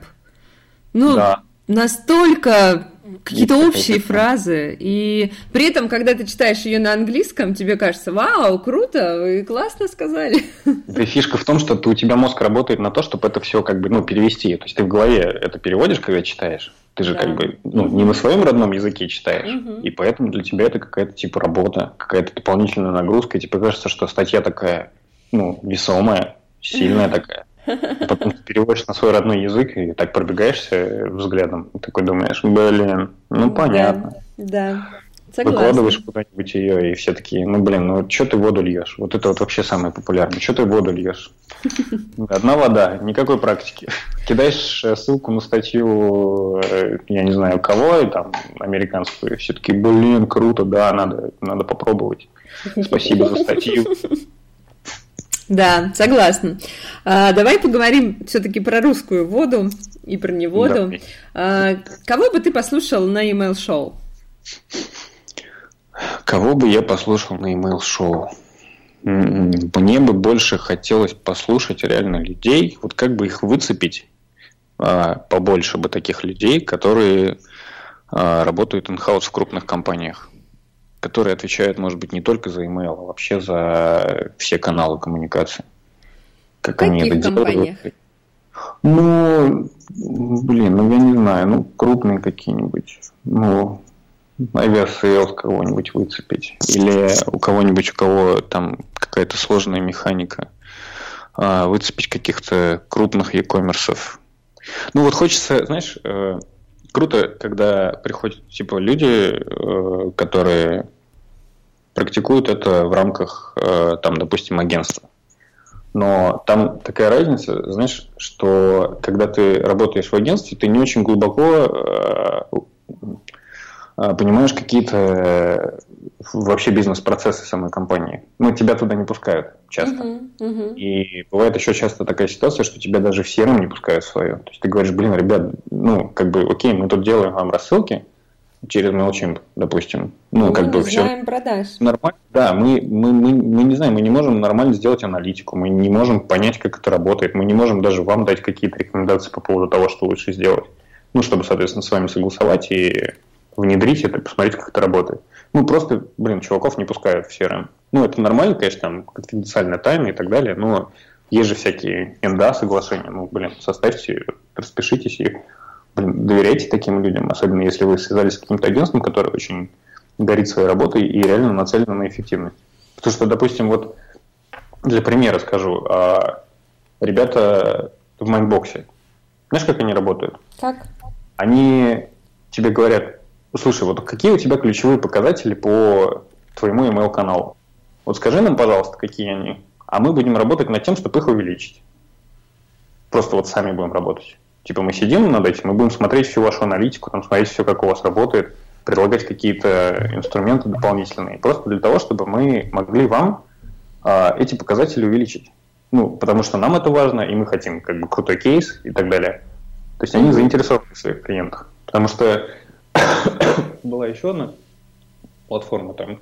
Ну, да. настолько какие-то общие фразы. И при этом, когда ты читаешь ее на английском, тебе кажется, вау, круто, вы классно сказали.
Да фишка в том, что ты, у тебя мозг работает на то, чтобы это все как бы, ну, перевести. То есть ты в голове это переводишь, когда читаешь. Ты же да. как бы ну, не на своем родном языке читаешь. Угу. И поэтому для тебя это какая-то типа работа, какая-то дополнительная нагрузка. И тебе кажется, что статья такая, ну, весомая, сильная такая. Потом ты переводишь на свой родной язык и так пробегаешься взглядом. И такой думаешь, блин, ну понятно.
Да, да. Согласна.
Выкладываешь куда-нибудь ее, и все такие, ну блин, ну что ты воду льешь? Вот это вот вообще самое популярное. Что ты воду льешь? Одна вода, никакой практики. Кидаешь э, ссылку на статью, э, я не знаю кого, и там американскую, все таки блин, круто, да, надо, надо попробовать. Спасибо за статью.
Да, согласна. А, давай поговорим все-таки про русскую воду и про неводу. А, кого бы ты послушал на email шоу?
Кого бы я послушал на email шоу? Мне бы больше хотелось послушать реально людей, вот как бы их выцепить, а, побольше бы таких людей, которые а, работают in-house в крупных компаниях которые отвечают, может быть, не только за email, а вообще за все каналы коммуникации.
Как в они это компаниях? делают.
Ну, блин, ну я не знаю, ну крупные какие-нибудь, ну, Aviasales кого-нибудь выцепить. Или у кого-нибудь, у кого там какая-то сложная механика, а, выцепить каких-то крупных e-commerce. Ну вот хочется, знаешь, э, круто, когда приходят типа люди, э, которые практикуют это в рамках, э, там, допустим, агентства. Но там такая разница, знаешь, что когда ты работаешь в агентстве, ты не очень глубоко э, понимаешь какие-то вообще бизнес-процессы самой компании. Ну, тебя туда не пускают часто. Uh-huh, uh-huh. И бывает еще часто такая ситуация, что тебя даже в CRM не пускают свое. То есть ты говоришь, блин, ребят, ну, как бы, окей, мы тут делаем вам рассылки через MailChimp, допустим. Ну,
мы
как
не
бы
знаем все продаж.
Нормально. Да, мы, мы, мы, мы не знаем, мы не можем нормально сделать аналитику, мы не можем понять, как это работает, мы не можем даже вам дать какие-то рекомендации по поводу того, что лучше сделать. Ну, чтобы, соответственно, с вами согласовать и внедрить это, посмотреть, как это работает. Ну, просто, блин, чуваков не пускают в CRM. Ну, это нормально, конечно, там конфиденциальная тайна и так далее, но есть же всякие NDA соглашения. Ну, блин, составьте, распишитесь и блин, доверяйте таким людям, особенно если вы связались с каким-то агентством, которое очень горит своей работой и реально нацелено на эффективность. Потому что, допустим, вот для примера скажу, а, ребята в Mindbox е, знаешь, как они работают?
Как?
Они тебе говорят, Слушай, вот какие у тебя ключевые показатели по твоему email-каналу? Вот скажи нам, пожалуйста, какие они, а мы будем работать над тем, чтобы их увеличить. Просто вот сами будем работать. Типа мы сидим над этим, мы будем смотреть всю вашу аналитику, там смотреть все, как у вас работает, предлагать какие-то инструменты дополнительные. Просто для того, чтобы мы могли вам а, эти показатели увеличить. Ну, потому что нам это важно, и мы хотим как бы крутой кейс и так далее. То есть они заинтересованы в своих клиентах. Потому что была еще одна платформа там,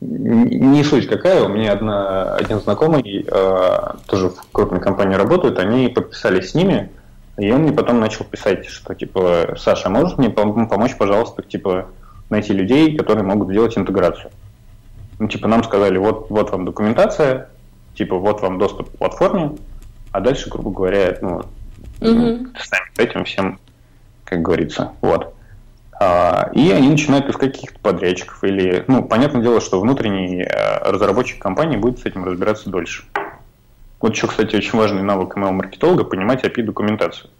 не суть какая, у меня одна, один знакомый, э, тоже в крупной компании работает, они подписались с ними, и он мне потом начал писать, что типа, Саша, можешь мне помочь, пожалуйста, типа, найти людей, которые могут сделать интеграцию? Ну, типа, нам сказали, вот, вот вам документация, типа, вот вам доступ к платформе, а дальше, грубо говоря, ну, угу. сами этим всем, как говорится, вот. А, и они начинают искать каких-то подрядчиков. Или, ну, понятное дело, что внутренний э, разработчик компании будет с этим разбираться дольше. Вот еще, кстати, очень важный навык ML-маркетолога – понимать API-документацию.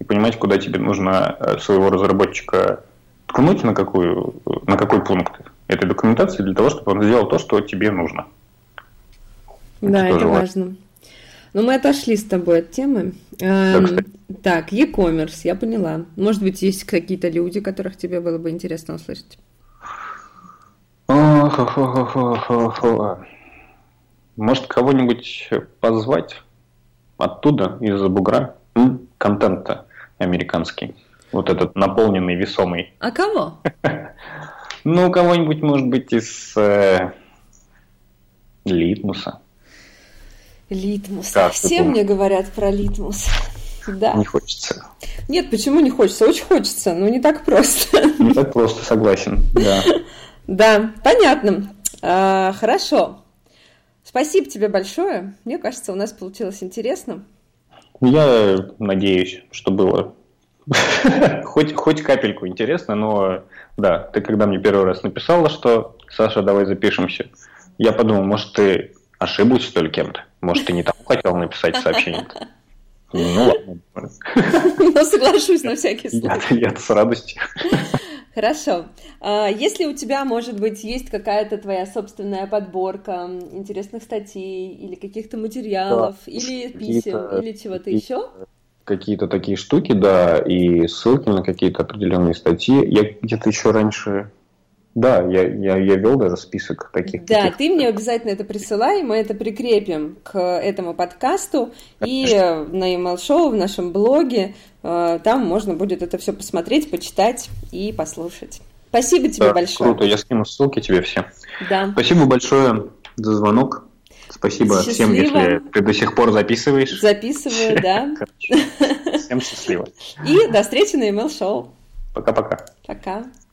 И понимать, куда тебе нужно э, своего разработчика ткнуть, на, какую, на какой пункт этой документации, для того, чтобы он сделал то, что тебе нужно.
Да, это, это важно. Но мы отошли с тобой от темы. Эм, так, e-commerce, я поняла. Может быть, есть какие-то люди, которых тебе было бы интересно услышать?
Может, кого-нибудь позвать оттуда, из-за бугра? Контент-то американский. Вот этот наполненный, весомый.
А кого?
Ну, кого-нибудь, может быть, из э, Литмуса.
Литмус. Как Все мне говорят про литмус. Да.
Не хочется.
Нет, почему не хочется? Очень хочется, но не так просто.
Не так просто, согласен, да.
Да, понятно. А, хорошо. Спасибо тебе большое. Мне кажется, у нас получилось интересно.
Я надеюсь, что было хоть, хоть капельку интересно, но да, ты когда мне первый раз написала, что Саша, давай запишемся, я подумал, может, ты ошиблась, что ли, кем-то? Может, ты не тому хотел написать сообщение? Ну ладно.
Но соглашусь на всякий случай.
Я, я с радостью.
Хорошо. А, если у тебя, может быть, есть какая-то твоя собственная подборка интересных статей или каких-то материалов, да, или писем, или чего-то еще?
Какие-то такие штуки, да, и ссылки на какие-то определенные статьи. Я где-то еще раньше да, я, я, я вел даже список таких.
Да,
таких...
ты мне обязательно это присылай, мы это прикрепим к этому подкасту Конечно. и на email шоу в нашем блоге. Э, там можно будет это все посмотреть, почитать и послушать. Спасибо тебе
да,
большое.
Круто, я скину ссылки тебе все.
Да.
Спасибо большое за звонок. Спасибо счастливо. всем, если ты до сих пор записываешь.
Записываю, да.
Всем счастливо.
И до встречи на email шоу
Пока-пока.
Пока. -пока. Пока.